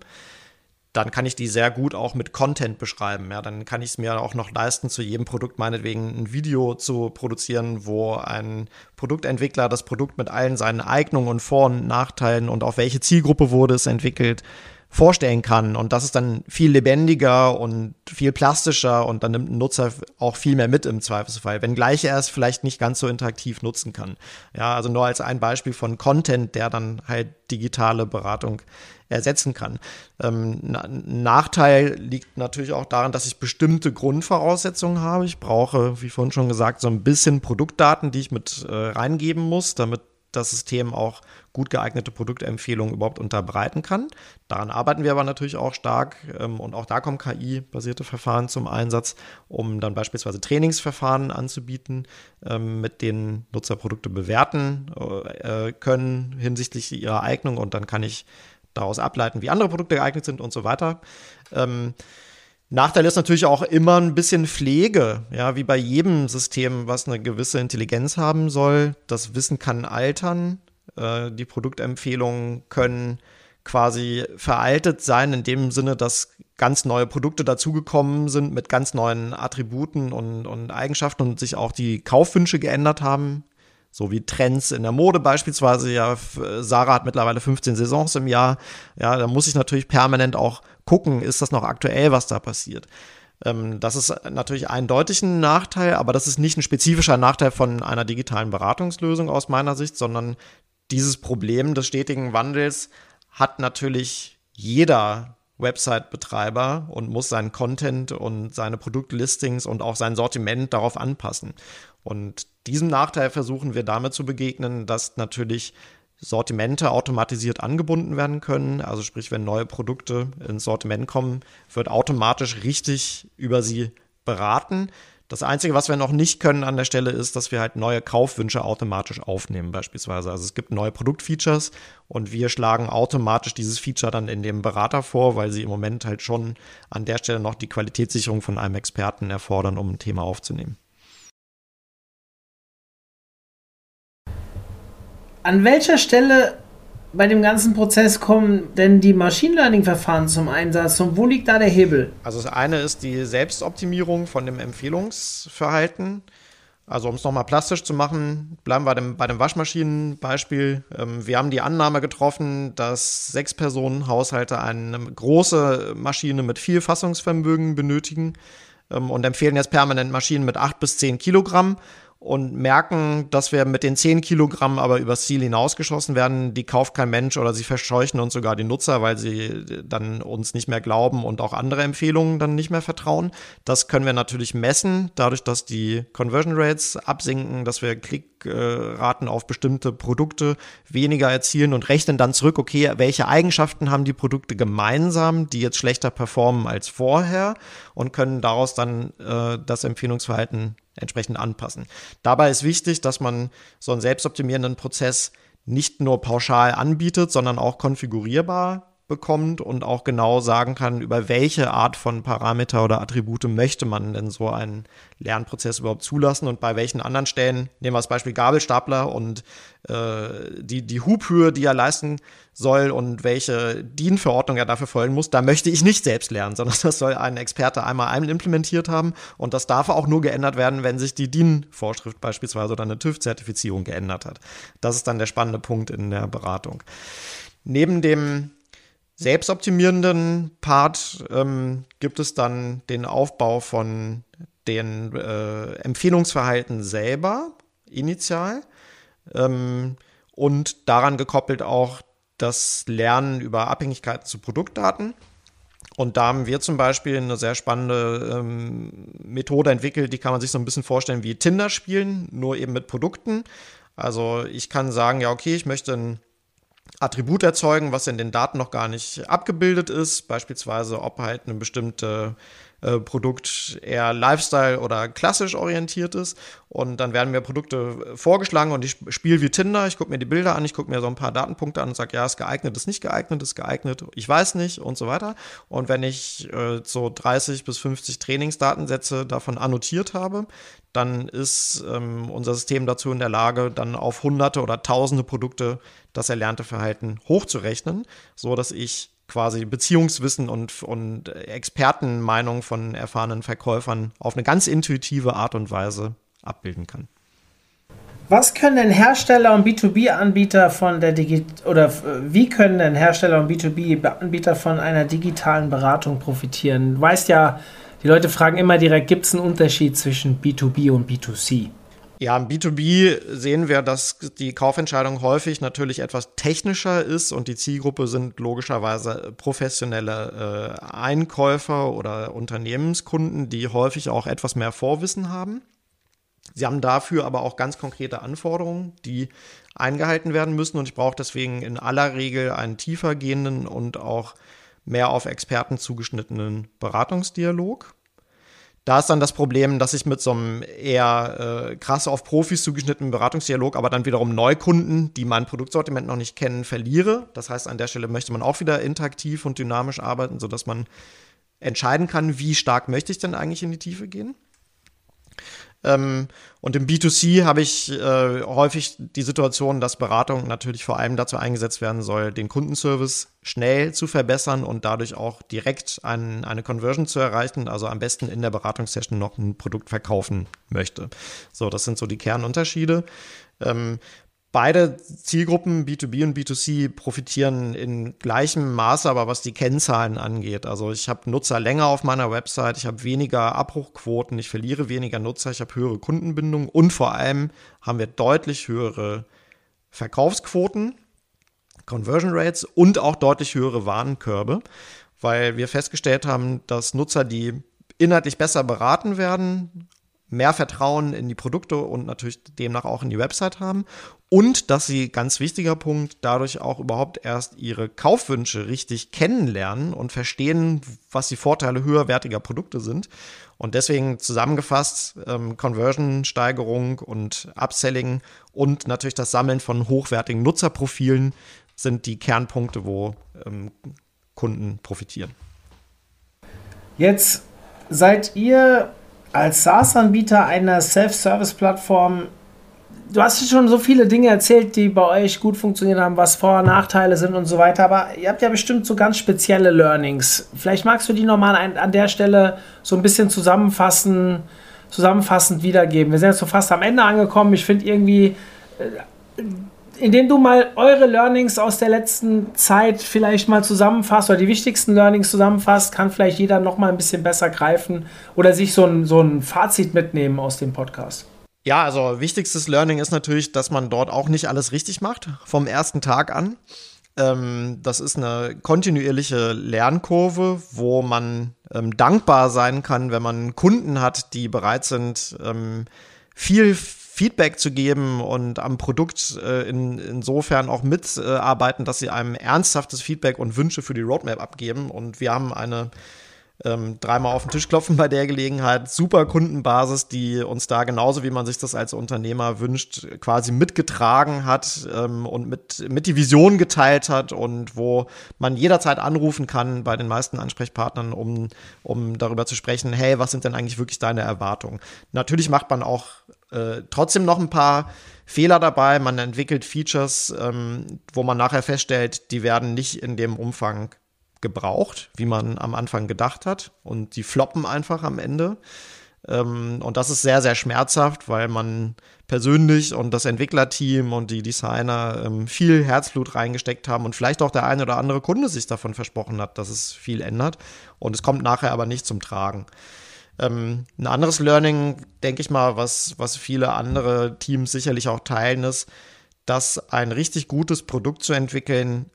dann kann ich die sehr gut auch mit Content beschreiben. Ja, dann kann ich es mir auch noch leisten, zu jedem Produkt meinetwegen ein Video zu produzieren, wo ein Produktentwickler das Produkt mit allen seinen Eignungen und Vor- und Nachteilen und auf welche Zielgruppe wurde es entwickelt, vorstellen kann. Und das ist dann viel lebendiger und viel plastischer und dann nimmt ein Nutzer auch viel mehr mit im Zweifelsfall, wenngleich er es vielleicht nicht ganz so interaktiv nutzen kann. Ja, also nur als ein Beispiel von Content, der dann halt digitale Beratung ersetzen kann. Ähm, ein Nachteil liegt natürlich auch daran, dass ich bestimmte Grundvoraussetzungen habe. Ich brauche, wie vorhin schon gesagt, so ein bisschen Produktdaten, die ich mit äh, reingeben muss, damit das System auch gut geeignete Produktempfehlungen überhaupt unterbreiten kann. Daran arbeiten wir aber natürlich auch stark ähm, und auch da kommen KI-basierte Verfahren zum Einsatz, um dann beispielsweise Trainingsverfahren anzubieten, ähm, mit denen Nutzer Produkte bewerten äh, können hinsichtlich ihrer Eignung und dann kann ich daraus ableiten, wie andere Produkte geeignet sind und so weiter. Ähm, Nachteil ist natürlich auch immer ein bisschen Pflege, ja, wie bei jedem System, was eine gewisse Intelligenz haben soll. Das Wissen kann altern, äh, die Produktempfehlungen können quasi veraltet sein, in dem Sinne, dass ganz neue Produkte dazugekommen sind mit ganz neuen Attributen und, und Eigenschaften und sich auch die Kaufwünsche geändert haben. So wie Trends in der Mode beispielsweise. Ja, Sarah hat mittlerweile 15 Saisons im Jahr. Ja, da muss ich natürlich permanent auch gucken, ist das noch aktuell, was da passiert. Ähm, das ist natürlich eindeutig ein Nachteil, aber das ist nicht ein spezifischer Nachteil von einer digitalen Beratungslösung aus meiner Sicht, sondern dieses Problem des stetigen Wandels hat natürlich jeder Website-Betreiber und muss seinen Content und seine Produktlistings und auch sein Sortiment darauf anpassen. Und diesem Nachteil versuchen wir damit zu begegnen, dass natürlich Sortimente automatisiert angebunden werden können. Also sprich, wenn neue Produkte ins Sortiment kommen, wird automatisch richtig über sie beraten. Das Einzige, was wir noch nicht können an der Stelle, ist, dass wir halt neue Kaufwünsche automatisch aufnehmen, beispielsweise. Also es gibt neue Produktfeatures und wir schlagen automatisch dieses Feature dann in dem Berater vor, weil sie im Moment halt schon an der Stelle noch die Qualitätssicherung von einem Experten erfordern, um ein Thema aufzunehmen. An welcher Stelle bei dem ganzen Prozess kommen denn die Machine Learning-Verfahren zum Einsatz und wo liegt da der Hebel? Also das eine ist die Selbstoptimierung von dem Empfehlungsverhalten. Also um es nochmal plastisch zu machen, bleiben wir dem, bei dem Waschmaschinenbeispiel. Ähm, wir haben die Annahme getroffen, dass sechs Personen Haushalte eine große Maschine mit viel Fassungsvermögen benötigen ähm, und empfehlen jetzt permanent Maschinen mit acht bis zehn Kilogramm und merken, dass wir mit den 10 Kilogramm aber übers Ziel hinausgeschossen werden. Die kauft kein Mensch oder sie verscheuchen uns sogar die Nutzer, weil sie dann uns nicht mehr glauben und auch andere Empfehlungen dann nicht mehr vertrauen. Das können wir natürlich messen, dadurch, dass die Conversion Rates absinken, dass wir Klickraten auf bestimmte Produkte weniger erzielen und rechnen dann zurück, okay, welche Eigenschaften haben die Produkte gemeinsam, die jetzt schlechter performen als vorher und können daraus dann äh, das Empfehlungsverhalten entsprechend anpassen. Dabei ist wichtig, dass man so einen selbstoptimierenden Prozess nicht nur pauschal anbietet, sondern auch konfigurierbar bekommt und auch genau sagen kann, über welche Art von Parameter oder Attribute möchte man denn so einen Lernprozess überhaupt zulassen und bei welchen anderen Stellen, nehmen wir das Beispiel Gabelstapler und äh, die, die Hubhöhe, die er leisten soll und welche DIN-Verordnung er dafür folgen muss, da möchte ich nicht selbst lernen, sondern das soll ein Experte einmal einmal implementiert haben und das darf auch nur geändert werden, wenn sich die DIN-Vorschrift beispielsweise oder eine TÜV-Zertifizierung geändert hat. Das ist dann der spannende Punkt in der Beratung. Neben dem selbstoptimierenden Part ähm, gibt es dann den Aufbau von den äh, Empfehlungsverhalten selber initial ähm, und daran gekoppelt auch das Lernen über Abhängigkeiten zu Produktdaten. Und da haben wir zum Beispiel eine sehr spannende ähm, Methode entwickelt, die kann man sich so ein bisschen vorstellen wie Tinder spielen, nur eben mit Produkten. Also ich kann sagen, ja, okay, ich möchte ein Attribut erzeugen, was in den Daten noch gar nicht abgebildet ist, beispielsweise ob halt eine bestimmte äh, Produkt eher Lifestyle oder klassisch orientiert ist. Und dann werden mir Produkte vorgeschlagen und ich spiele wie Tinder. Ich gucke mir die Bilder an, ich gucke mir so ein paar Datenpunkte an und sage, ja, ist geeignet, ist nicht geeignet, ist geeignet, ich weiß nicht und so weiter. Und wenn ich äh, so 30 bis 50 Trainingsdatensätze davon annotiert habe, dann ist ähm, unser System dazu in der Lage, dann auf hunderte oder tausende Produkte das erlernte Verhalten hochzurechnen, so dass ich quasi Beziehungswissen und, und Expertenmeinung von erfahrenen Verkäufern auf eine ganz intuitive Art und Weise abbilden kann. Was können denn Hersteller und B2B-Anbieter von der Digi oder wie können denn Hersteller und B2B-Anbieter von einer digitalen Beratung profitieren? Du weißt ja, die Leute fragen immer direkt, gibt es einen Unterschied zwischen B2B und B2C? Ja, im B2B sehen wir, dass die Kaufentscheidung häufig natürlich etwas technischer ist und die Zielgruppe sind logischerweise professionelle äh, Einkäufer oder Unternehmenskunden, die häufig auch etwas mehr Vorwissen haben. Sie haben dafür aber auch ganz konkrete Anforderungen, die eingehalten werden müssen und ich brauche deswegen in aller Regel einen tiefer gehenden und auch mehr auf Experten zugeschnittenen Beratungsdialog. Da ist dann das Problem, dass ich mit so einem eher äh, krass auf Profis zugeschnittenen Beratungsdialog, aber dann wiederum Neukunden, die mein Produktsortiment noch nicht kennen, verliere. Das heißt, an der Stelle möchte man auch wieder interaktiv und dynamisch arbeiten, sodass man entscheiden kann, wie stark möchte ich denn eigentlich in die Tiefe gehen. Ähm, und im B2C habe ich äh, häufig die Situation, dass Beratung natürlich vor allem dazu eingesetzt werden soll, den Kundenservice schnell zu verbessern und dadurch auch direkt ein, eine Conversion zu erreichen, also am besten in der Beratungssession noch ein Produkt verkaufen möchte. So, das sind so die Kernunterschiede. Ähm, Beide Zielgruppen, B2B und B2C, profitieren in gleichem Maße, aber was die Kennzahlen angeht. Also ich habe Nutzer länger auf meiner Website, ich habe weniger Abbruchquoten, ich verliere weniger Nutzer, ich habe höhere Kundenbindung und vor allem haben wir deutlich höhere Verkaufsquoten, Conversion Rates und auch deutlich höhere Warenkörbe, weil wir festgestellt haben, dass Nutzer, die inhaltlich besser beraten werden, mehr Vertrauen in die Produkte und natürlich demnach auch in die Website haben und dass sie, ganz wichtiger Punkt, dadurch auch überhaupt erst ihre Kaufwünsche richtig kennenlernen und verstehen, was die Vorteile höherwertiger Produkte sind. Und deswegen zusammengefasst, ähm, Conversion-Steigerung und Upselling und natürlich das Sammeln von hochwertigen Nutzerprofilen sind die Kernpunkte, wo ähm, Kunden profitieren. Jetzt seid ihr als SaaS-Anbieter einer Self-Service-Plattform, du hast schon so viele Dinge erzählt, die bei euch gut funktioniert haben, was Vor- und Nachteile sind und so weiter, aber ihr habt ja bestimmt so ganz spezielle Learnings. Vielleicht magst du die nochmal an der Stelle so ein bisschen zusammenfassen, zusammenfassend wiedergeben? Wir sind jetzt so fast am Ende angekommen. Ich finde irgendwie, äh, indem du mal eure Learnings aus der letzten Zeit vielleicht mal zusammenfasst oder die wichtigsten Learnings zusammenfasst, kann vielleicht jeder noch mal ein bisschen besser greifen oder sich so ein, so ein Fazit mitnehmen aus dem Podcast. Ja, also wichtigstes Learning ist natürlich, dass man dort auch nicht alles richtig macht, vom ersten Tag an. Ähm, das ist eine kontinuierliche Lernkurve, wo man ähm, dankbar sein kann, wenn man Kunden hat, die bereit sind, ähm, viel Feedback zu geben und am Produkt äh, in, insofern auch mitarbeiten, dass sie einem ernsthaftes Feedback und Wünsche für die Roadmap abgeben. Und wir haben eine ähm, dreimal auf den Tisch klopfen bei der Gelegenheit. Super Kundenbasis, die uns da genauso wie man sich das als Unternehmer wünscht, quasi mitgetragen hat ähm, und mit, mit die Vision geteilt hat und wo man jederzeit anrufen kann bei den meisten Ansprechpartnern, um, um darüber zu sprechen, hey, was sind denn eigentlich wirklich deine Erwartungen? Natürlich macht man auch äh, trotzdem noch ein paar Fehler dabei. Man entwickelt Features, ähm, wo man nachher feststellt, die werden nicht in dem Umfang gebraucht, wie man am Anfang gedacht hat. Und die floppen einfach am Ende. Ähm, und das ist sehr, sehr schmerzhaft, weil man persönlich und das Entwicklerteam und die Designer ähm, viel Herzblut reingesteckt haben und vielleicht auch der eine oder andere Kunde sich davon versprochen hat, dass es viel ändert. Und es kommt nachher aber nicht zum Tragen. Ähm, ein anderes Learning, denke ich mal, was, was viele andere Teams sicherlich auch teilen, ist, dass ein richtig gutes Produkt zu entwickeln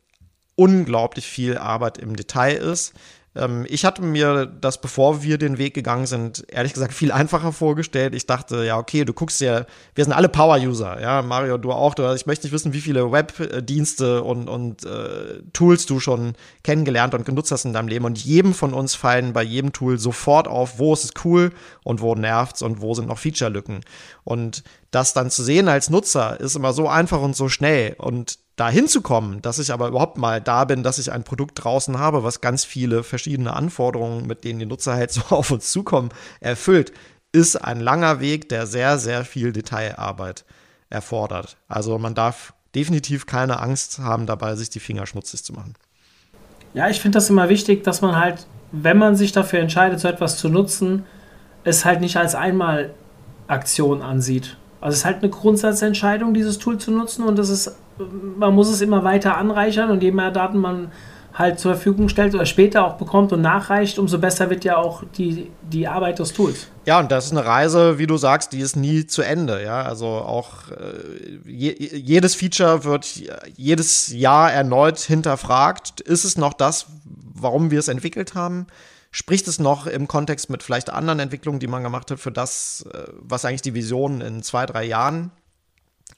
unglaublich viel Arbeit im Detail ist. Ähm, ich hatte mir das, bevor wir den Weg gegangen sind, ehrlich gesagt viel einfacher vorgestellt. Ich dachte, ja, okay, du guckst ja, wir sind alle Power-User, ja, Mario, du auch. Du, ich möchte nicht wissen, wie viele Webdienste und, und äh, Tools du schon kennengelernt und genutzt hast in deinem Leben. Und jedem von uns fallen bei jedem Tool sofort auf, wo ist es cool und wo nervt es und wo sind noch Feature-Lücken. Und das dann zu sehen als Nutzer ist immer so einfach und so schnell. Und da hinzukommen, dass ich aber überhaupt mal da bin, dass ich ein Produkt draußen habe, was ganz viele verschiedene Anforderungen, mit denen die Nutzer halt so auf uns zukommen, erfüllt, ist ein langer Weg, der sehr, sehr viel Detailarbeit erfordert. Also man darf definitiv keine Angst haben dabei, sich die Finger schmutzig zu machen. Ja, ich finde das immer wichtig, dass man halt, wenn man sich dafür entscheidet, so etwas zu nutzen, es halt nicht als Einmalaktion ansieht. Also es ist halt eine Grundsatzentscheidung, dieses Tool zu nutzen und das ist man muss es immer weiter anreichern und je mehr Daten man halt zur Verfügung stellt oder später auch bekommt und nachreicht, umso besser wird ja auch die, die Arbeit des Tools. Ja, und das ist eine Reise, wie du sagst, die ist nie zu Ende. Ja, also auch äh, je, jedes Feature wird jedes Jahr erneut hinterfragt. Ist es noch das, warum wir es entwickelt haben? Spricht es noch im Kontext mit vielleicht anderen Entwicklungen, die man gemacht hat, für das, äh, was eigentlich die Vision in zwei, drei Jahren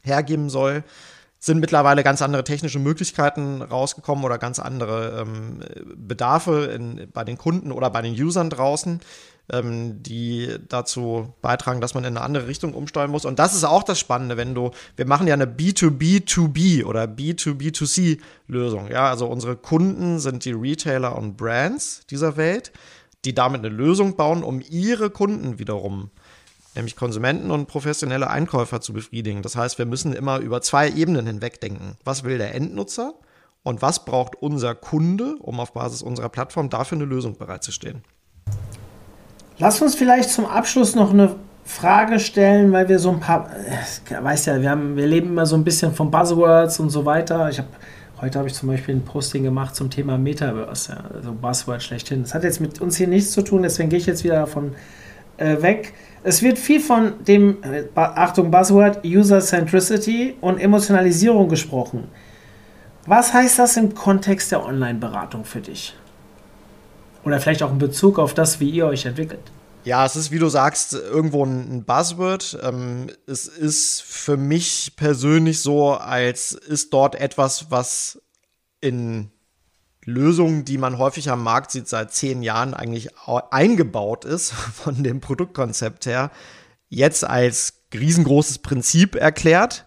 hergeben soll? Sind mittlerweile ganz andere technische Möglichkeiten rausgekommen oder ganz andere ähm, Bedarfe in, bei den Kunden oder bei den Usern draußen, ähm, die dazu beitragen, dass man in eine andere Richtung umsteuern muss. Und das ist auch das Spannende, wenn du, wir machen ja eine B2B2B oder B2B2C Lösung. Ja, also unsere Kunden sind die Retailer und Brands dieser Welt, die damit eine Lösung bauen, um ihre Kunden wiederum äh, nämlich Konsumenten und professionelle Einkäufer zu befriedigen. Das heißt, wir müssen immer über zwei Ebenen hinweg denken. Was will der Endnutzer und was braucht unser Kunde, um auf Basis unserer Plattform dafür eine Lösung bereitzustellen? Lass uns vielleicht zum Abschluss noch eine Frage stellen, weil wir so ein paar, äh, weißt ja, wir, haben, wir leben immer so ein bisschen von Buzzwords und so weiter. Ich habe heute habe ich zum Beispiel ein Posting gemacht zum Thema Metaverse, ja, also Buzzword schlechthin. Das hat jetzt mit uns hier nichts zu tun, deswegen gehe ich jetzt wieder davon äh, weg. Es wird viel von dem, äh, Achtung, Buzzword, User Centricity und Emotionalisierung gesprochen. Was heißt das im Kontext der Online-Beratung für dich? Oder vielleicht auch in Bezug auf das, wie ihr euch entwickelt? Ja, es ist, wie du sagst, irgendwo ein Buzzword. Ähm, es ist für mich persönlich so, als ist dort etwas, was in Lösung, die man häufig am Markt sieht, seit zehn Jahren eigentlich eingebaut ist von dem Produktkonzept her, jetzt als riesengroßes Prinzip erklärt.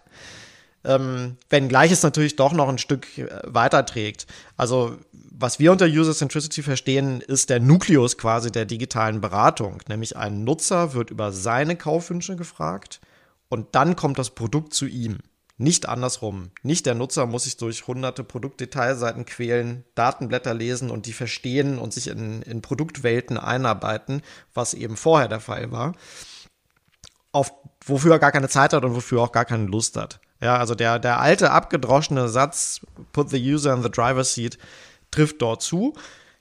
Ähm, wenngleich es natürlich doch noch ein Stück äh, weiter trägt. Also, was wir unter User Centricity verstehen, ist der Nukleus quasi der digitalen Beratung. Nämlich ein Nutzer wird über seine Kaufwünsche gefragt und dann kommt das Produkt zu ihm. Nicht andersrum. Nicht der Nutzer muss sich durch hunderte Produktdetailseiten quälen, Datenblätter lesen und die verstehen und sich in, in Produktwelten einarbeiten, was eben vorher der Fall war. auf wofür er gar keine Zeit hat und wofür er auch gar keine Lust hat. Ja, also der, der alte abgedroschene Satz, put the user in the driver's seat, trifft dort zu.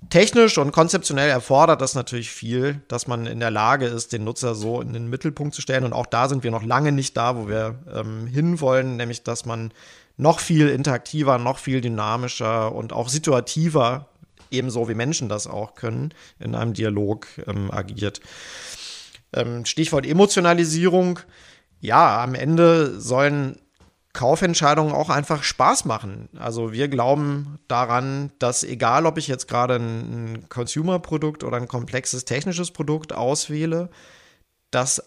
Technisch und konzeptionell erfordert das natürlich viel, dass man in der Lage ist, den Nutzer so in den Mittelpunkt zu stellen. Und auch da sind wir noch lange nicht da, wo wir ähm, hinwollen, nämlich dass man noch viel interaktiver, noch viel dynamischer und auch situativer, ebenso wie Menschen das auch können, in einem Dialog ähm, agiert. Ähm, Stichwort Emotionalisierung. Ja, am Ende sollen Kaufentscheidungen auch einfach Spaß machen. Also wir glauben daran, dass egal, ob ich jetzt gerade ein Consumer-Produkt oder ein komplexes technisches Produkt auswähle, dass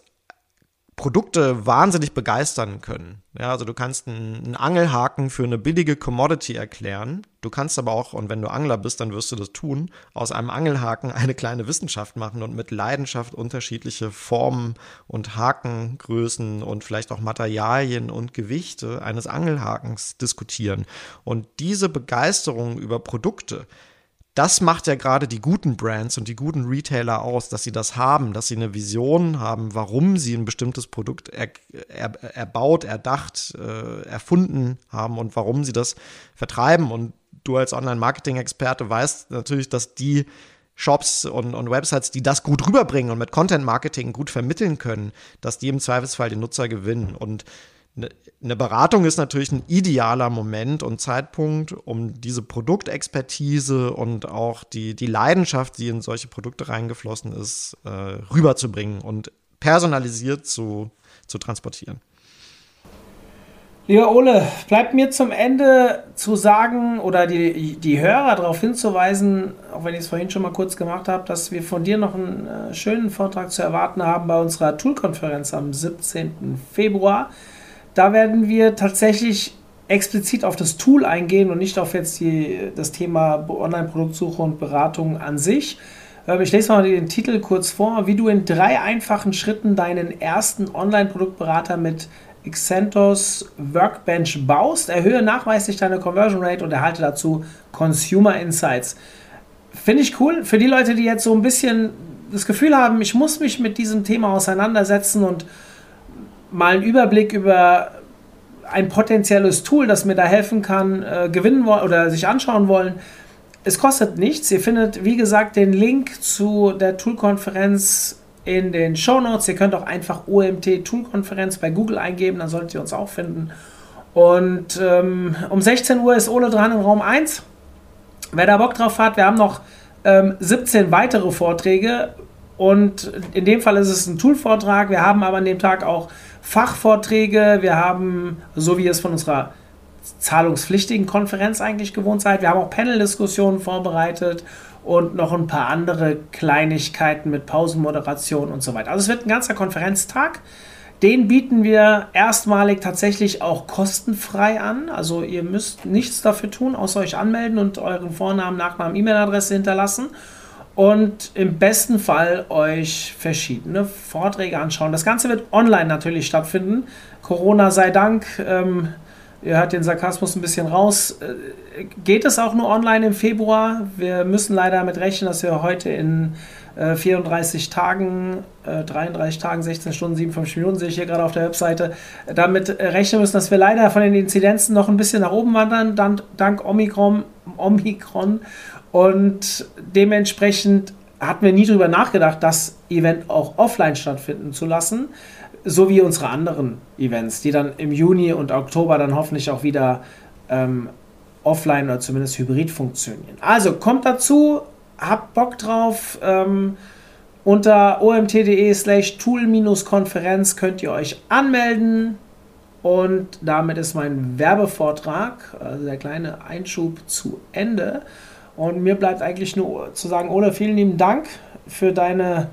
Produkte wahnsinnig begeistern können. Ja, also du kannst einen, Angelhaken für eine billige Commodity erklären. Du kannst aber auch, und wenn du Angler bist, dann wirst du das tun, aus einem Angelhaken eine kleine Wissenschaft machen und mit Leidenschaft unterschiedliche Formen und Hakengrößen und vielleicht auch Materialien und Gewichte eines Angelhakens diskutieren. Und diese Begeisterung über Produkte, das macht ja gerade die guten Brands und die guten Retailer aus, dass sie das haben, dass sie eine Vision haben, warum sie ein bestimmtes Produkt er, er, erbaut, erdacht, äh, erfunden haben und warum sie das vertreiben. Und du als Online-Marketing-Experte weißt natürlich, dass die Shops und, und, Websites, die das gut rüberbringen und mit Content-Marketing gut vermitteln können, dass die im Zweifelsfall den Nutzer gewinnen. Und eine Beratung ist natürlich ein idealer Moment und Zeitpunkt, um diese Produktexpertise und auch die, die Leidenschaft, die in solche Produkte reingeflossen ist, äh, rüberzubringen und personalisiert zu, zu transportieren. Lieber Ole, bleibt mir zum Ende zu sagen oder die, die Hörer darauf hinzuweisen, auch wenn ich es vorhin schon mal kurz gemacht habe, dass wir von dir noch einen äh, schönen Vortrag zu erwarten haben bei unserer Tool-Konferenz am 17. Februar. Da werden wir tatsächlich explizit auf das Tool eingehen und nicht auf jetzt die, das Thema Online-Produktsuche und Beratung an sich. Ähm, ich lese mal den Titel kurz vor, wie du in drei einfachen Schritten deinen ersten Online-Produktberater mit Excentos Workbench baust. Erhöhe nachweislich deine Conversion Rate und erhalte dazu Consumer Insights. Finde ich cool. Für die Leute, die jetzt so ein bisschen das Gefühl haben, ich muss mich mit diesem Thema auseinandersetzen und mal einen Überblick über ein potenzielles Tool, das mir da helfen kann, äh, gewinnen wollen oder sich anschauen wollen. Es kostet nichts. Ihr findet, wie gesagt, den Link zu der Tool-Konferenz in den Show Notes. Ihr könnt auch einfach OMT Tool-Konferenz bei Google eingeben, dann solltet ihr uns auch finden. Und ähm, um 16 Uhr ist Ole dran in Raum 1. Wer da Bock drauf hat, wir haben noch ähm, 17 weitere Vorträge. Und in dem Fall ist es ein Tool-Vortrag. Wir haben aber an dem Tag auch Fachvorträge, wir haben, so wie es von unserer zahlungspflichtigen Konferenz eigentlich gewohnt seid, wir haben auch Panel-Diskussionen vorbereitet und noch ein paar andere Kleinigkeiten mit Pausenmoderation und so weiter. Also es wird ein ganzer Konferenztag. Den bieten wir erstmalig tatsächlich auch kostenfrei an. Also ihr müsst nichts dafür tun, außer euch anmelden und euren Vornamen, Nachnamen, E-Mail-Adresse hinterlassen und im besten Fall euch verschiedene Vorträge anschauen. Das Ganze wird online natürlich stattfinden. Corona sei Dank. Ähm, ihr hört den Sarkasmus ein bisschen raus. Äh, geht es auch nur online im Februar? Wir müssen leider damit rechnen, dass wir heute in äh, 34 Tagen, äh, 33 Tagen, 16 Stunden, 57 Minuten, sehe ich hier gerade auf der Webseite, damit rechnen müssen, dass wir leider von den Inzidenzen noch ein bisschen nach oben wandern, dank, dank Omikron, Omikron und dementsprechend hatten wir nie darüber nachgedacht, das Event auch offline stattfinden zu lassen, so wie unsere anderen Events, die dann im Juni und Oktober dann hoffentlich auch wieder ähm, offline oder zumindest hybrid funktionieren. Also kommt dazu, habt Bock drauf. Ähm, unter omt.de slash tool-konferenz könnt ihr euch anmelden. Und damit ist mein Werbevortrag, also der kleine Einschub, zu Ende. Und mir bleibt eigentlich nur zu sagen, Ole, vielen lieben Dank für deine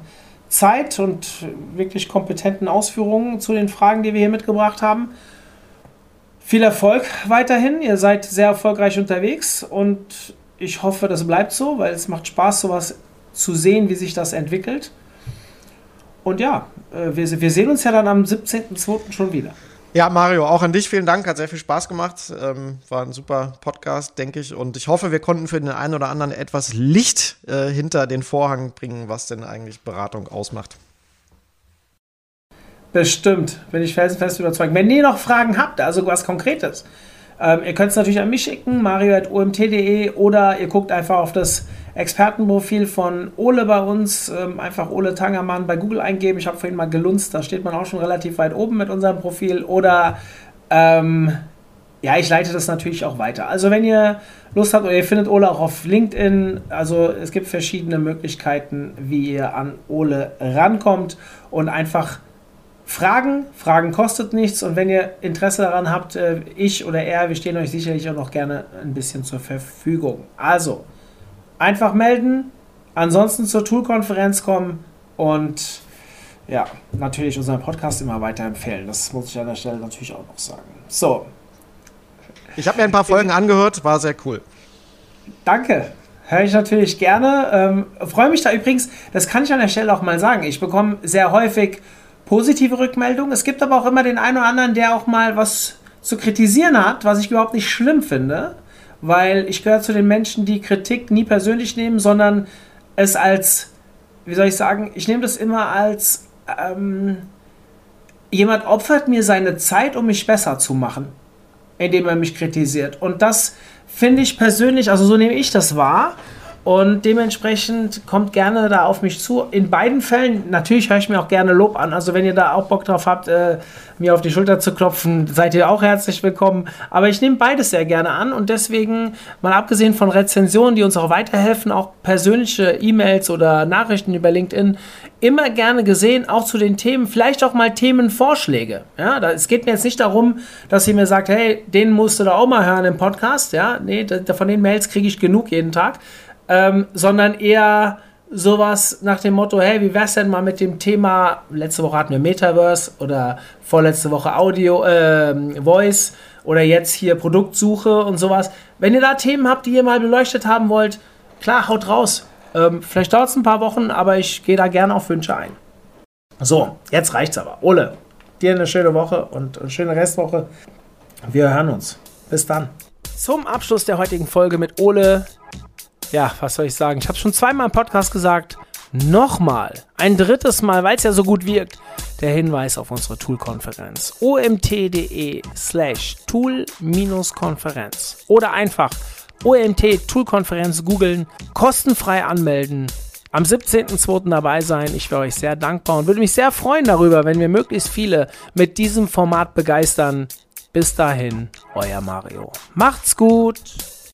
Zeit und wirklich kompetenten Ausführungen zu den Fragen, die wir hier mitgebracht haben. Viel Erfolg weiterhin. Ihr seid sehr erfolgreich unterwegs und ich hoffe, das bleibt so, weil es macht Spaß, sowas zu sehen, wie sich das entwickelt. Und ja, äh, wir, wir sehen uns ja dann am 17.02. schon wieder. Ja, Mario, auch an dich vielen Dank. Hat sehr viel Spaß gemacht. Ähm, war ein super Podcast, denke ich. Und ich hoffe, wir konnten für den einen oder anderen etwas Licht äh, hinter den Vorhang bringen, was denn eigentlich Beratung ausmacht. Bestimmt, bin ich felsenfest überzeugt. Wenn ihr noch Fragen habt, also was Konkretes, ähm, ihr könnt es natürlich an mich schicken, mario.omt.de oder ihr guckt einfach auf das Expertenprofil von Ole bei uns, ähm, einfach Ole Tangermann bei Google eingeben. Ich habe vorhin mal gelunzt, da steht man auch schon relativ weit oben mit unserem Profil. Oder ähm, ja, ich leite das natürlich auch weiter. Also wenn ihr Lust habt oder ihr findet Ole auch auf LinkedIn, also es gibt verschiedene Möglichkeiten, wie ihr an Ole rankommt und einfach Fragen. Fragen kostet nichts und wenn ihr Interesse daran habt, äh, ich oder er, wir stehen euch sicherlich auch noch gerne ein bisschen zur Verfügung. Also, einfach melden, ansonsten zur Tool-Konferenz kommen und ja, natürlich unseren Podcast immer weiterempfehlen. Das muss ich an der Stelle natürlich auch noch sagen. So. Ich habe mir ein paar Folgen angehört, war sehr cool. Danke. Höre ich natürlich gerne. Ähm, Freue mich da übrigens, das kann ich an der Stelle auch mal sagen. Ich bekomme sehr häufig positive Rückmeldungen. Es gibt aber auch immer den einen oder anderen, der auch mal was zu kritisieren hat, was ich überhaupt nicht schlimm finde, weil ich gehöre zu den Menschen, die Kritik nie persönlich nehmen, sondern es als, wie soll ich sagen, ich nehme das immer als ähm, jemand opfert mir seine Zeit, um mich besser zu machen, indem er mich kritisiert. Und das finde ich persönlich, also so nehme ich das wahr. Und dementsprechend kommt gerne da auf mich zu. In beiden Fällen, natürlich höre ich mir auch gerne Lob an. Also wenn ihr da auch Bock drauf habt, äh, mir auf die Schulter zu klopfen, seid ihr auch herzlich willkommen. Aber ich nehme beides sehr gerne an und deswegen, mal abgesehen von Rezensionen, die uns auch weiterhelfen, auch persönliche E-Mails oder Nachrichten über LinkedIn, immer gerne gesehen, auch zu den Themen, vielleicht auch mal Themenvorschläge. Ja, da, es geht mir jetzt nicht darum, dass ihr mir sagt, hey, den musst du da auch mal hören im Podcast. Ja, nee, da, von den Mails kriege ich genug jeden Tag ähm, sondern eher sowas nach dem Motto, hey, wie wär's denn mal mit dem Thema, letzte Woche hatten wir Metaverse oder vorletzte Woche Audio, äh, Voice oder jetzt hier Produktsuche und sowas. Wenn ihr da Themen habt, die ihr mal beleuchtet haben wollt, klar, haut raus. Ähm, vielleicht dauert es ein paar Wochen, aber ich gehe da gerne auf Wünsche ein. So, jetzt reicht's aber. Ole, dir eine schöne Woche und eine schöne Restwoche. Wir hören uns. Bis dann. Zum Abschluss der heutigen Folge mit Ole ja, was soll ich sagen? Ich habe schon zweimal im Podcast gesagt. Nochmal, ein drittes Mal, weil es ja so gut wirkt, der Hinweis auf unsere Tool-Konferenz. omt.de slash tool-konferenz oder einfach OMT Tool-Konferenz googeln, kostenfrei anmelden, am 17.02. dabei sein. Ich wäre euch sehr dankbar und würde mich sehr freuen darüber, wenn wir möglichst viele mit diesem Format begeistern. Bis dahin, euer Mario. Macht's gut!